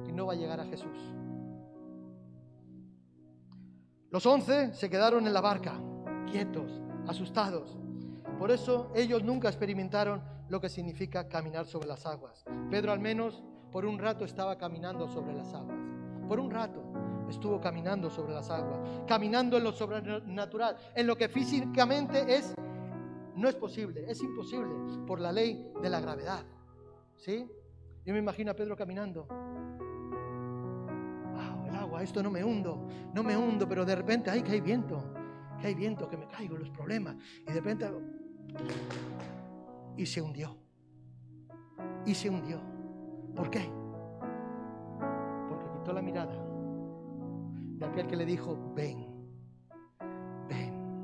que no va a llegar a Jesús. Los once se quedaron en la barca, quietos, asustados. Por eso ellos nunca experimentaron lo que significa caminar sobre las aguas. Pedro al menos por un rato estaba caminando sobre las aguas. Por un rato estuvo caminando sobre las aguas, caminando en lo sobrenatural, en lo que físicamente es no es posible, es imposible por la ley de la gravedad. ¿Sí? Yo me imagino a Pedro caminando. Wow, el agua, esto no me hundo, no me hundo, pero de repente, ay, que hay viento, que hay viento, que me caigo, los problemas. Y de repente, y se hundió. Y se hundió. ¿Por qué? Porque quitó la mirada de aquel que le dijo, ven, ven.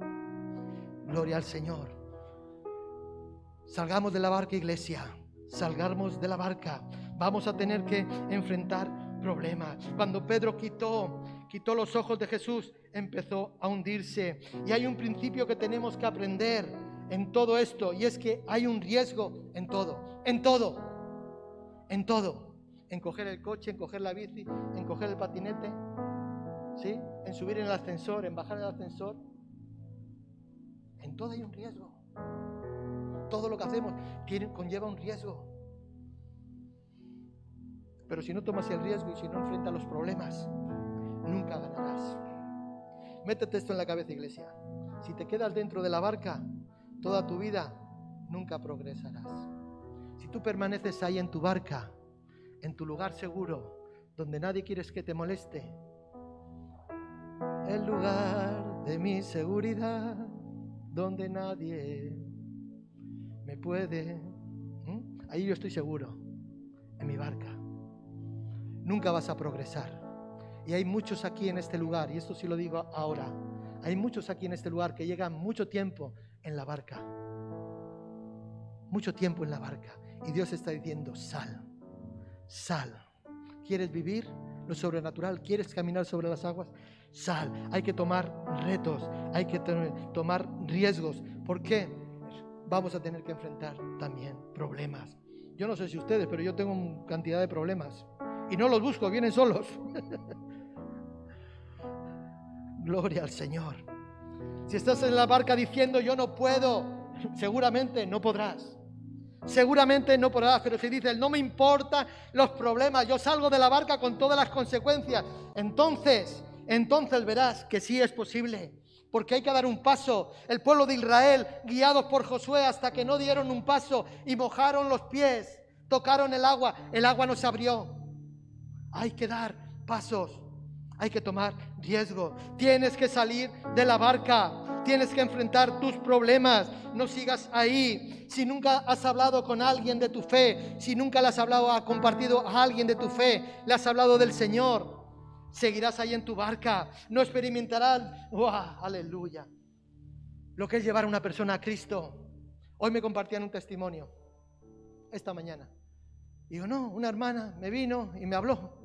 Gloria al Señor. Salgamos de la barca, iglesia. Salgamos de la barca. Vamos a tener que enfrentar problemas. Cuando Pedro quitó, quitó los ojos de Jesús, empezó a hundirse. Y hay un principio que tenemos que aprender en todo esto, y es que hay un riesgo en todo, en todo, en todo. En coger el coche, en coger la bici, en coger el patinete, ¿sí? En subir en el ascensor, en bajar el ascensor. En todo hay un riesgo todo lo que hacemos conlleva un riesgo. Pero si no tomas el riesgo y si no enfrentas los problemas, nunca ganarás. Métete esto en la cabeza, iglesia. Si te quedas dentro de la barca toda tu vida, nunca progresarás. Si tú permaneces ahí en tu barca, en tu lugar seguro, donde nadie quieres que te moleste, el lugar de mi seguridad, donde nadie me puede. Ahí yo estoy seguro, en mi barca. Nunca vas a progresar. Y hay muchos aquí en este lugar, y esto sí lo digo ahora, hay muchos aquí en este lugar que llegan mucho tiempo en la barca. Mucho tiempo en la barca. Y Dios está diciendo, sal, sal. ¿Quieres vivir lo sobrenatural? ¿Quieres caminar sobre las aguas? Sal. Hay que tomar retos, hay que tomar riesgos. ¿Por qué? Vamos a tener que enfrentar también problemas. Yo no sé si ustedes, pero yo tengo cantidad de problemas. Y no los busco, vienen solos. Gloria al Señor. Si estás en la barca diciendo yo no puedo, seguramente no podrás. Seguramente no podrás, pero si dices no me importan los problemas, yo salgo de la barca con todas las consecuencias, entonces, entonces verás que sí es posible porque hay que dar un paso. El pueblo de Israel, guiados por Josué hasta que no dieron un paso y mojaron los pies, tocaron el agua, el agua no se abrió. Hay que dar pasos, hay que tomar riesgo. Tienes que salir de la barca, tienes que enfrentar tus problemas. No sigas ahí. Si nunca has hablado con alguien de tu fe, si nunca le has hablado, ha compartido a alguien de tu fe, le has hablado del Señor seguirás ahí en tu barca, no experimentarás, aleluya, lo que es llevar a una persona a Cristo. Hoy me compartían un testimonio, esta mañana. Digo, no, una hermana me vino y me habló.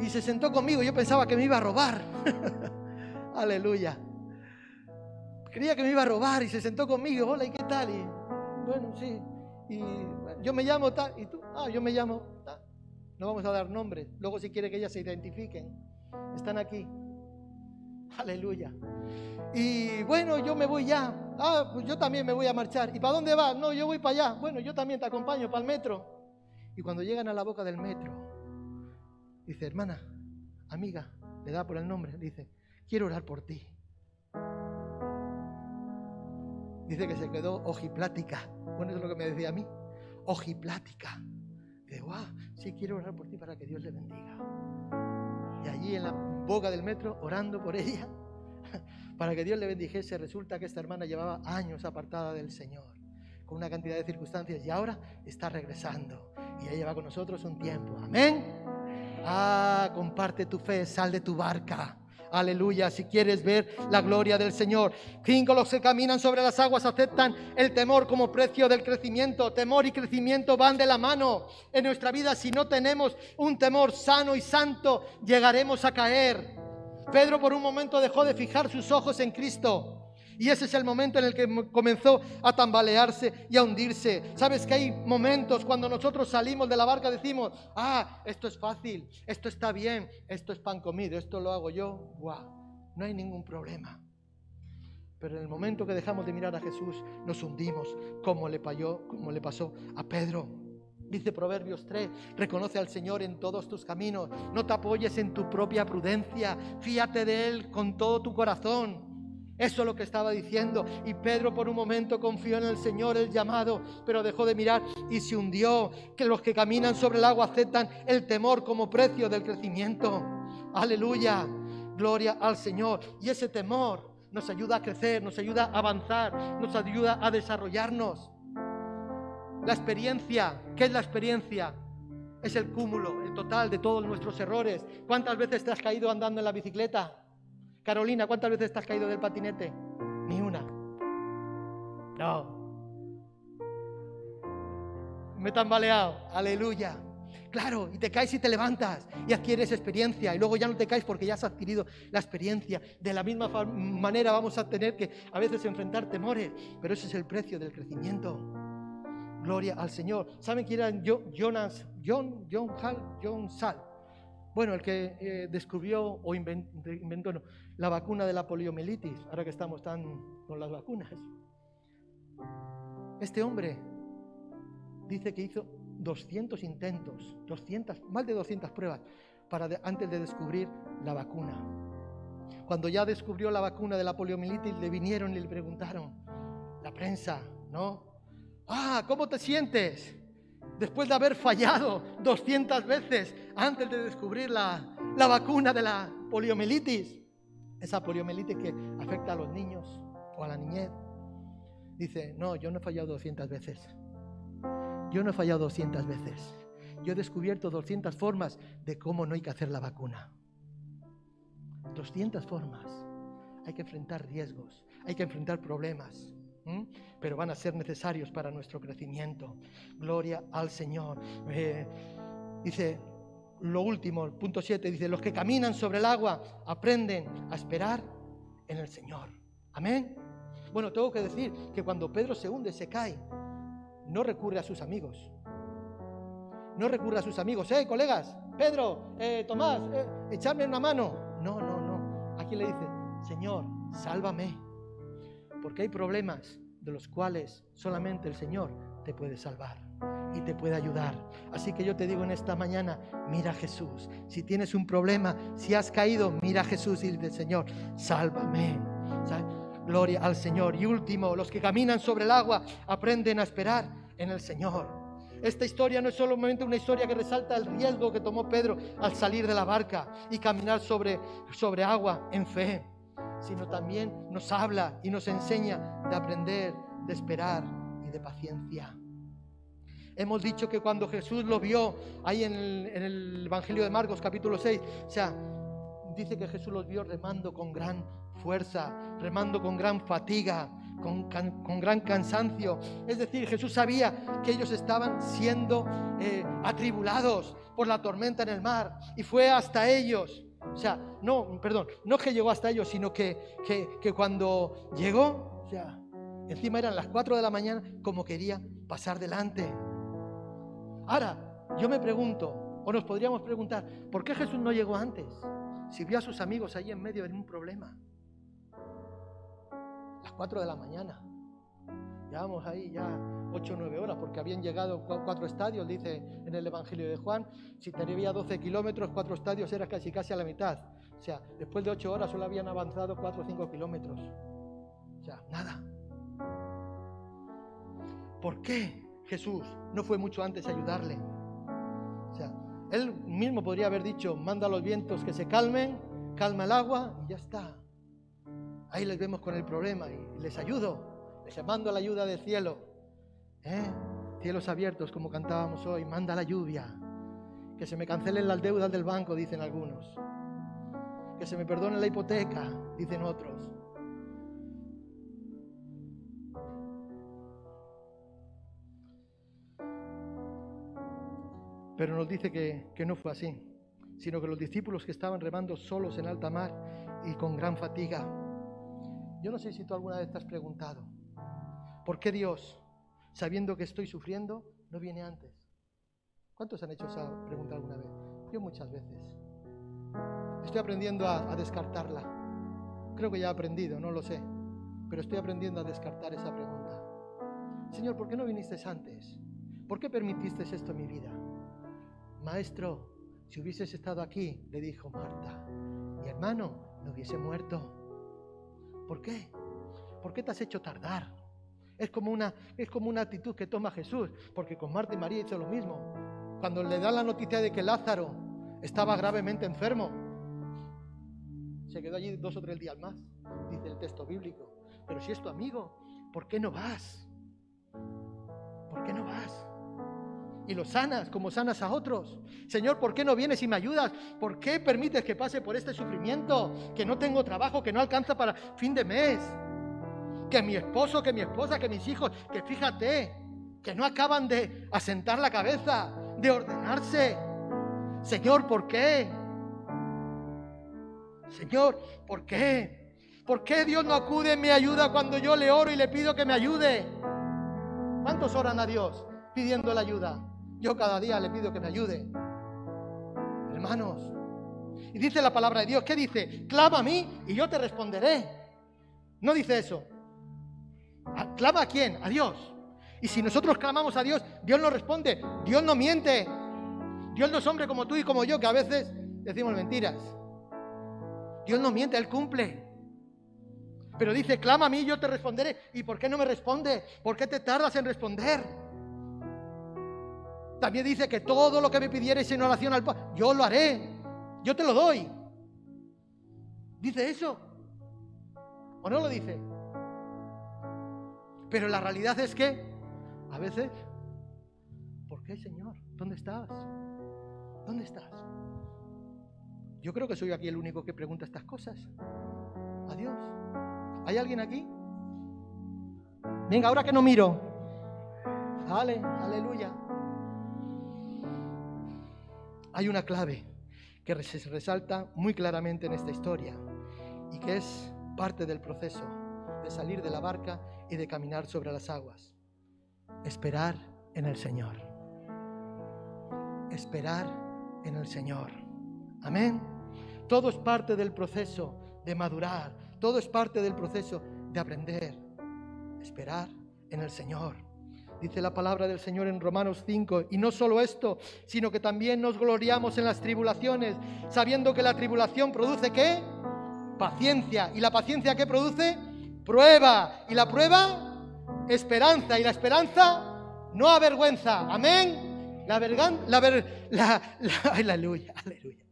Y se sentó conmigo, yo pensaba que me iba a robar. aleluya. Creía que me iba a robar y se sentó conmigo, hola, ¿y qué tal? Y bueno, sí. Y yo me llamo tal, y tú, ah, yo me llamo tal. No vamos a dar nombres. Luego si quiere que ellas se identifiquen. Están aquí. Aleluya. Y bueno, yo me voy ya. Ah, pues yo también me voy a marchar. ¿Y para dónde vas? No, yo voy para allá. Bueno, yo también te acompaño para el metro. Y cuando llegan a la boca del metro, dice, hermana, amiga, le da por el nombre, dice, quiero orar por ti. Dice que se quedó ojiplática. Bueno, eso es lo que me decía a mí. Ojiplática. Dice, wow, sí quiero orar por ti para que Dios le bendiga. Y allí en la boca del metro, orando por ella, para que Dios le bendijese, resulta que esta hermana llevaba años apartada del Señor, con una cantidad de circunstancias, y ahora está regresando. Y ella va con nosotros un tiempo. Amén. Ah, comparte tu fe, sal de tu barca. Aleluya, si quieres ver la gloria del Señor. Cinco, los que caminan sobre las aguas aceptan el temor como precio del crecimiento. Temor y crecimiento van de la mano. En nuestra vida, si no tenemos un temor sano y santo, llegaremos a caer. Pedro por un momento dejó de fijar sus ojos en Cristo Y ese es el momento en el que comenzó a tambalearse y a hundirse. Sabes que hay momentos cuando nosotros salimos de la barca decimos, ah, esto es fácil, esto está bien, esto es pan comido, esto lo hago yo, ¡guau! No hay ningún problema. Pero en el momento que dejamos de mirar a Jesús, nos hundimos, como le, como le pasó a Pedro. Dice Proverbios 3, reconoce al Señor en todos tus caminos, no te apoyes en tu propia prudencia, fíate de Él con todo tu corazón. Eso es lo que estaba diciendo. Y Pedro por un momento confió en el Señor, el llamado, pero dejó de mirar y se hundió. Que los que caminan sobre el agua aceptan el temor como precio del crecimiento. Aleluya. Gloria al Señor. Y ese temor nos ayuda a crecer, nos ayuda a avanzar, nos ayuda a desarrollarnos. La experiencia, ¿qué es la experiencia? Es el cúmulo, el total de todos nuestros errores. ¿Cuántas veces te has caído andando en la bicicleta? Carolina, ¿cuántas veces te has caído del patinete? Ni una. No. Me he tambaleado. Aleluya. Claro, y te caes y te levantas y adquieres experiencia y luego ya no te caes porque ya has adquirido la experiencia. De la misma manera vamos a tener que a veces enfrentar temores, pero ese es el precio del crecimiento. Gloria al Señor. ¿Saben quién era John, John Hall, John Sal? Bueno, el que eh, descubrió o inventó, la vacuna de la poliomielitis, ahora que estamos tan con las vacunas. Este hombre dice que hizo 200 intentos, 200, más de 200 pruebas para antes de descubrir la vacuna. Cuando ya descubrió la vacuna de la poliomielitis, le vinieron y le preguntaron, la prensa, ¿no? Ah, ¿cómo te sientes? Después de haber fallado 200 veces antes de descubrir la, vacuna de la poliomielitis, esa poliomielitis que afecta a los niños o a la niñez, dice, no, yo no he fallado 200 veces. Yo no he fallado 200 veces. Yo he descubierto 200 formas de cómo no hay que hacer la vacuna. 200 formas. Hay que enfrentar riesgos, hay que enfrentar problemas pero van a ser necesarios para nuestro crecimiento. Gloria al Señor. Eh, dice, lo último, punto 7, dice, los que caminan sobre el agua aprenden a esperar en el Señor. Amén. Bueno, tengo que decir que cuando Pedro se hunde, se cae, no recurre a sus amigos. No recurre a sus amigos. ¡Eh, colegas! Pedro, eh, Tomás, eh, echadme una mano. No, no, no. Aquí le dice, Señor, sálvame porque hay problemas de los cuales solamente el Señor te puede salvar y te puede ayudar. Así que yo te digo en esta mañana, mira a Jesús. Si tienes un problema, si has caído, mira a Jesús y dile, Señor, sálvame. Gloria al Señor. Y último, los que caminan sobre el agua aprenden a esperar en el Señor. Esta historia no es solamente una historia que resalta el riesgo que tomó Pedro al salir de la barca y caminar sobre, sobre agua en fe sino también nos habla y nos enseña de aprender, de esperar y de paciencia. Hemos dicho que cuando Jesús lo vio ahí en el, Evangelio de Marcos capítulo 6, o sea, dice que Jesús los vio remando con gran fuerza, remando con gran fatiga, con, gran cansancio. Es decir, Jesús sabía que ellos estaban siendo eh, atribulados por la tormenta en el mar y fue hasta ellos o sea, no, perdón, no que llegó hasta ellos, sino que, que, cuando llegó, o sea, encima eran las 4 de la mañana, como quería pasar delante. Ahora, yo me pregunto, o nos podríamos preguntar, ¿por qué Jesús no llegó antes? Si vio a sus amigos ahí en medio de un problema. Las 4 de la mañana. Llevamos ahí ya ocho o nueve horas, porque habían llegado cuatro estadios, dice en el Evangelio de Juan. Si tenía 12 kilómetros, cuatro estadios era casi casi a la mitad. O sea, después de ocho horas solo habían avanzado cuatro o cinco kilómetros. O sea, nada. ¿Por qué Jesús no fue mucho antes a ayudarle? O sea, él mismo podría haber dicho, manda a los vientos que se calmen, calma el agua y ya está. Ahí les vemos con el problema y les ayudo les mando la ayuda del cielo. ¿eh? Cielos abiertos, como cantábamos hoy, manda la lluvia. Que se me cancelen las deudas del banco, dicen algunos. Que se me perdone la hipoteca, dicen otros. Pero nos dice que, que, no fue así, sino que los discípulos que estaban remando solos en alta mar y con gran fatiga, Yo no sé si tú alguna vez te has preguntado, ¿por qué Dios, sabiendo que estoy sufriendo, no viene antes? ¿Cuántos han hecho esa pregunta alguna vez? Yo muchas veces. Estoy aprendiendo a, descartarla. Creo que ya he aprendido, no lo sé, pero estoy aprendiendo a descartar esa pregunta. Señor, ¿por qué no viniste antes? ¿Por qué permitiste esto en mi vida? Maestro, si hubieses estado aquí, le dijo Marta, mi hermano no hubiese muerto. ¿Por qué? ¿Por qué te has hecho tardar? Es como una, es como una actitud que toma Jesús, porque con Marta y María hizo lo mismo. Cuando le da la noticia de que Lázaro estaba gravemente enfermo, se quedó allí dos o tres días más, dice el texto bíblico. Pero si es tu amigo, ¿por qué no vas? ¿Por qué no vas? Y lo sanas como sanas a otros. Señor, ¿por qué no vienes y me ayudas? ¿Por qué permites que pase por este sufrimiento? Que no tengo trabajo, que no alcanza para fin de mes. Que mi esposo, que mi esposa, que mis hijos, que fíjate, que no acaban de asentar la cabeza, de ordenarse. Señor, ¿por qué? Señor, ¿por qué? ¿Por qué Dios no acude en mi ayuda cuando yo le oro y le pido que me ayude? ¿Cuántos oran a Dios pidiendo la ayuda? Yo cada día le pido que me ayude. Hermanos, y dice la palabra de Dios, ¿qué dice? Clama a mí y yo te responderé. No dice eso. ¿Clama a quién? A Dios. Y si nosotros clamamos a Dios, Dios nos responde. Dios no miente. Dios no es hombre como tú y como yo, que a veces decimos mentiras. Dios no miente, Él cumple. Pero dice, clama a mí, yo te responderé. ¿Y por qué no me responde? ¿Por qué te tardas en responder? También dice que todo lo que me pidierais en oración al Padre, yo lo haré. Yo te lo doy. ¿Dice eso? ¿O no lo dice? Pero la realidad es que a veces, ¿por qué, Señor? ¿Dónde estás? ¿Dónde estás? Yo creo que soy aquí el único que pregunta estas cosas. Adiós. ¿Hay alguien aquí? Venga, ahora que no miro. Ale, aleluya. Hay una clave que se resalta muy claramente en esta historia y que es parte del proceso de salir de la barca y de caminar sobre las aguas. Esperar en el Señor. Esperar en el Señor. Amén. Todo es parte del proceso de madurar, todo es parte del proceso de aprender, esperar en el Señor. Dice la palabra del Señor en Romanos 5. Y no solo esto, sino que también nos gloriamos en las tribulaciones, sabiendo que la tribulación produce qué? Paciencia. ¿Y la paciencia qué produce? Prueba. ¿Y la prueba? Esperanza. ¿Y la esperanza? No avergüenza. Amén. La vergan, la, ver, la, la, aleluya, aleluya.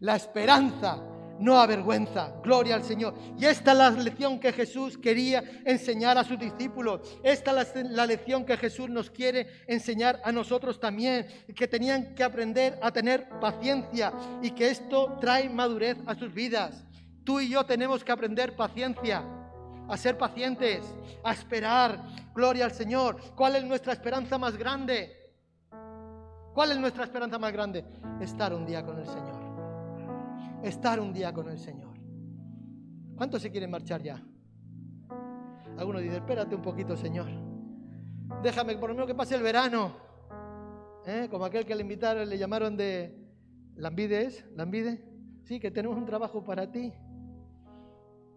La esperanza no avergüenza. Gloria al Señor. Y esta es la lección que Jesús quería enseñar a sus discípulos. Esta es la, lección que Jesús nos quiere enseñar a nosotros también. Que tenían que aprender a tener paciencia y que esto trae madurez a sus vidas. Tú y yo tenemos que aprender paciencia. A ser pacientes, a esperar. Gloria al Señor. ¿Cuál es nuestra esperanza más grande? ¿Cuál es nuestra esperanza más grande? Estar un día con el Señor estar un día con el Señor. ¿Cuántos se quieren marchar ya? Algunos dicen, espérate un poquito, Señor. Déjame por lo menos que pase el verano. ¿Eh? Como aquel que le invitaron, le llamaron de Lambide, ¿es? ¿Lambide? Sí, que tenemos un trabajo para ti.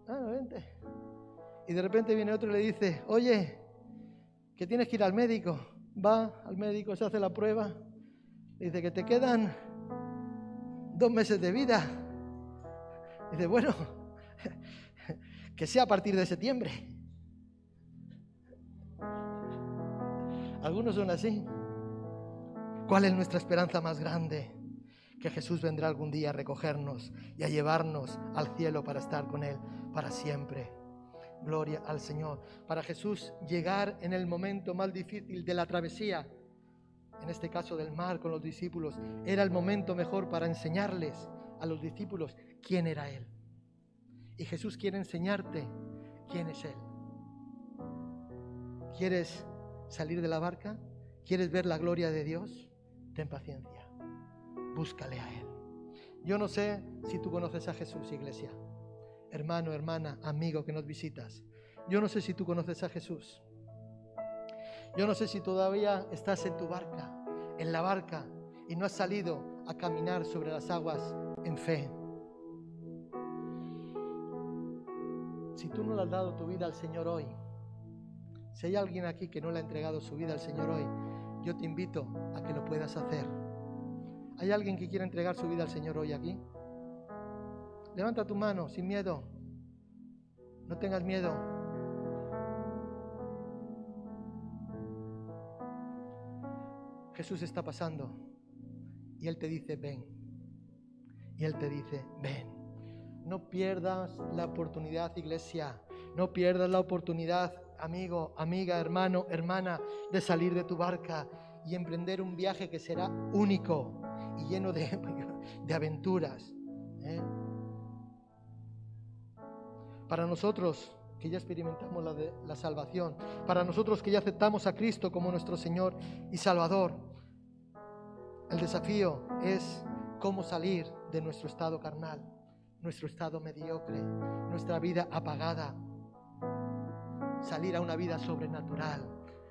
Ah, vente. Y de repente viene otro y le dice, oye, que tienes que ir al médico. Va al médico, se hace la prueba. Dice que te quedan dos meses de vida. Dice, bueno, que sea a partir de septiembre. Algunos son así. ¿Cuál es nuestra esperanza más grande? Que Jesús vendrá algún día a recogernos y a llevarnos al cielo para estar con Él para siempre. Gloria al Señor. Para Jesús llegar en el momento más difícil de la travesía, en este caso del mar con los discípulos, era el momento mejor para enseñarles a los discípulos quién era Él. Y Jesús quiere enseñarte quién es Él. ¿Quieres salir de la barca? ¿Quieres ver la gloria de Dios? Ten paciencia. Búscale a Él. Yo no sé si tú conoces a Jesús, iglesia. Hermano, hermana, amigo que nos visitas. Yo no sé si tú conoces a Jesús. Yo no sé si todavía estás en tu barca, en la barca, y no has salido a caminar sobre las aguas en fe. Si tú no le has dado tu vida al Señor hoy, si hay alguien aquí que no le ha entregado su vida al Señor hoy, yo te invito a que lo puedas hacer. ¿Hay alguien que quiera entregar su vida al Señor hoy aquí? Levanta tu mano sin miedo. No tengas miedo. Jesús está pasando y Él te dice, ven. Y Él te dice, ven. No pierdas la oportunidad, iglesia. No pierdas la oportunidad, amigo, amiga, hermano, hermana, de salir de tu barca y emprender un viaje que será único y lleno de, de aventuras. ¿eh? Para nosotros que ya experimentamos la, de, la salvación, para nosotros que ya aceptamos a Cristo como nuestro Señor y Salvador, el desafío es cómo salir de nuestro estado carnal, nuestro estado mediocre, nuestra vida apagada, salir a una vida sobrenatural,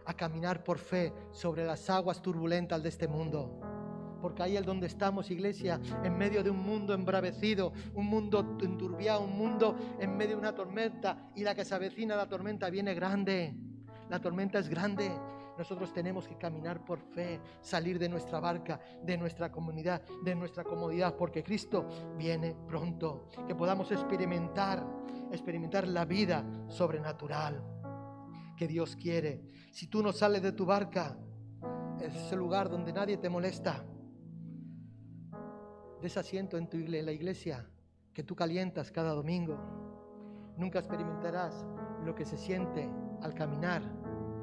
a caminar por fe sobre las aguas turbulentas de este mundo porque ahí es donde estamos, iglesia, en medio de un mundo embravecido, un mundo enturbiado, un mundo en medio de una tormenta, y la que se avecina la tormenta viene grande. La tormenta es grande. Nosotros tenemos que caminar por fe, salir de nuestra barca, de nuestra comunidad, de nuestra comodidad, porque Cristo viene pronto. Que podamos experimentar, experimentar la vida sobrenatural que Dios quiere. Si tú no sales de tu barca, es ese lugar donde nadie te molesta ese asiento en, tu iglesia, la iglesia que tú calientas cada domingo. Nunca experimentarás lo que se siente al caminar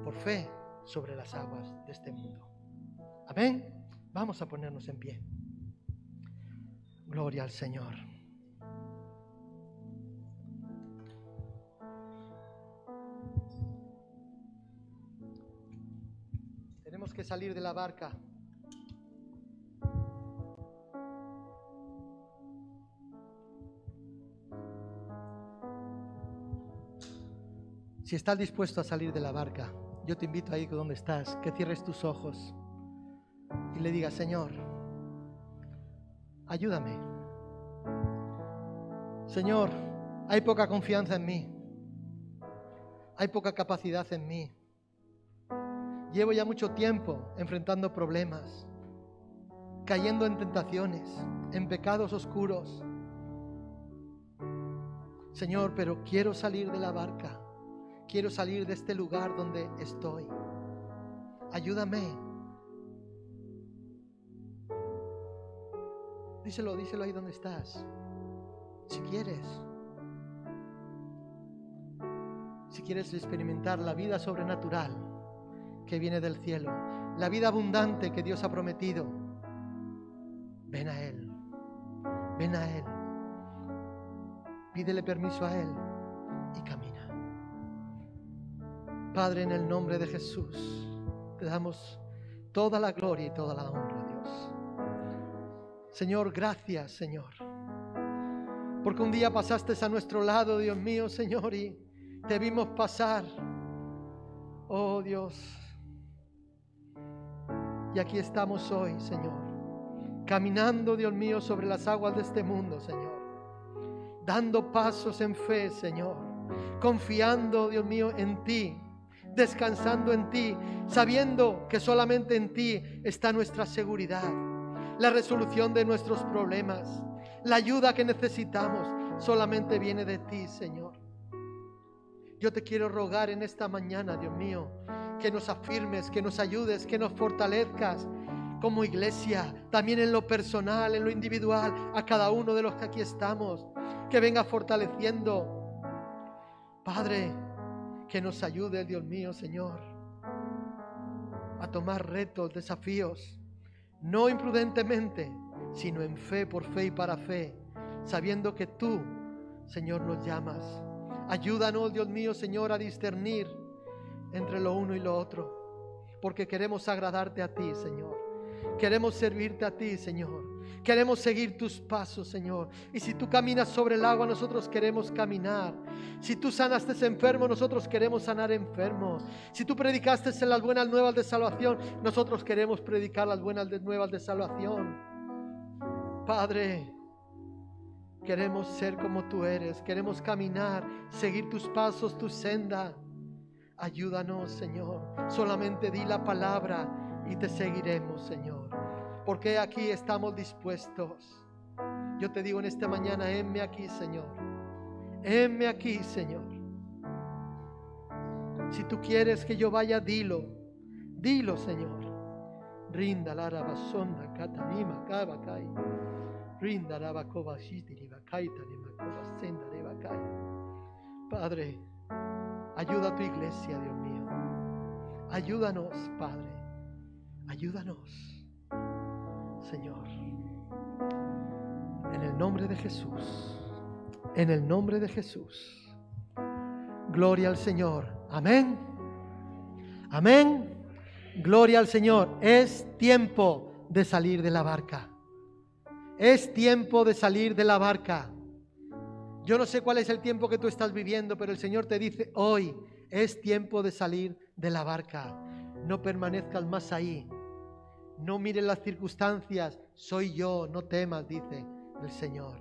por fe sobre las aguas de este mundo. Amén. Vamos a ponernos en pie. Gloria al Señor. Tenemos que salir de la barca. Si estás dispuesto a salir de la barca, yo te invito ahí donde estás, que cierres tus ojos y le digas, Señor, ayúdame. Señor, hay poca confianza en mí. Hay poca capacidad en mí. Llevo ya mucho tiempo enfrentando problemas, cayendo en tentaciones, en pecados oscuros. Señor, pero quiero salir de la barca. Quiero salir de este lugar donde estoy. Ayúdame. Díselo, díselo ahí donde estás. Si quieres. Si quieres experimentar la vida sobrenatural que viene del cielo, la vida abundante que Dios ha prometido, ven a Él. Ven a Él. Pídele permiso a Él y camina. Padre, en el nombre de Jesús, te damos toda la gloria y toda la honra, Dios. Señor, gracias, Señor. Porque un día pasaste a nuestro lado, Dios mío, Señor, y te vimos pasar. Oh Dios. Y aquí estamos hoy, Señor. Caminando, Dios mío, sobre las aguas de este mundo, Señor. Dando pasos en fe, Señor. Confiando, Dios mío, en ti descansando en ti, sabiendo que solamente en ti está nuestra seguridad, la resolución de nuestros problemas, la ayuda que necesitamos, solamente viene de ti, Señor. Yo te quiero rogar en esta mañana, Dios mío, que nos afirmes, que nos ayudes, que nos fortalezcas como iglesia, también en lo personal, en lo individual, a cada uno de los que aquí estamos, que venga fortaleciendo. Padre, que nos ayude, Dios mío, Señor, a tomar retos, desafíos, no imprudentemente, sino en fe, por fe y para fe, sabiendo que tú, Señor, nos llamas. Ayúdanos, Dios mío, Señor, a discernir entre lo uno y lo otro, porque queremos agradarte a ti, Señor. Queremos servirte a ti, Señor. Queremos seguir tus pasos, Señor. Y si tú caminas sobre el agua, nosotros queremos caminar. Si tú sanaste enfermo, nosotros queremos sanar enfermos. Si tú predicaste en las buenas nuevas de salvación, nosotros queremos predicar las buenas nuevas de salvación. Padre, queremos ser como tú eres. Queremos caminar, seguir tus pasos, tu senda. Ayúdanos, Señor. Solamente di la palabra y te seguiremos, Señor porque aquí estamos dispuestos. Yo te digo en esta mañana, heme aquí, Señor. Heme aquí, Señor. Si tú quieres que yo vaya, dilo. Dilo, Señor. Rinda la rabasonda, katanima, kabakai. Rinda koba senda. Padre, ayuda a tu iglesia, Dios mío. Ayúdanos, Padre. Ayúdanos. Señor. En el nombre de Jesús. En el nombre de Jesús. Gloria al Señor. Amén. Amén. Gloria al Señor. Es tiempo de salir de la barca. Es tiempo de salir de la barca. Yo no sé cuál es el tiempo que tú estás viviendo, pero el Señor te dice, hoy es tiempo de salir de la barca. No permanezcas más ahí. No mires las circunstancias, soy yo, no temas, dice el Señor.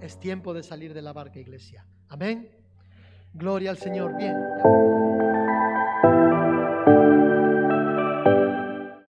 Es tiempo de salir de la barca, iglesia. Amén. Gloria al Señor. Bien.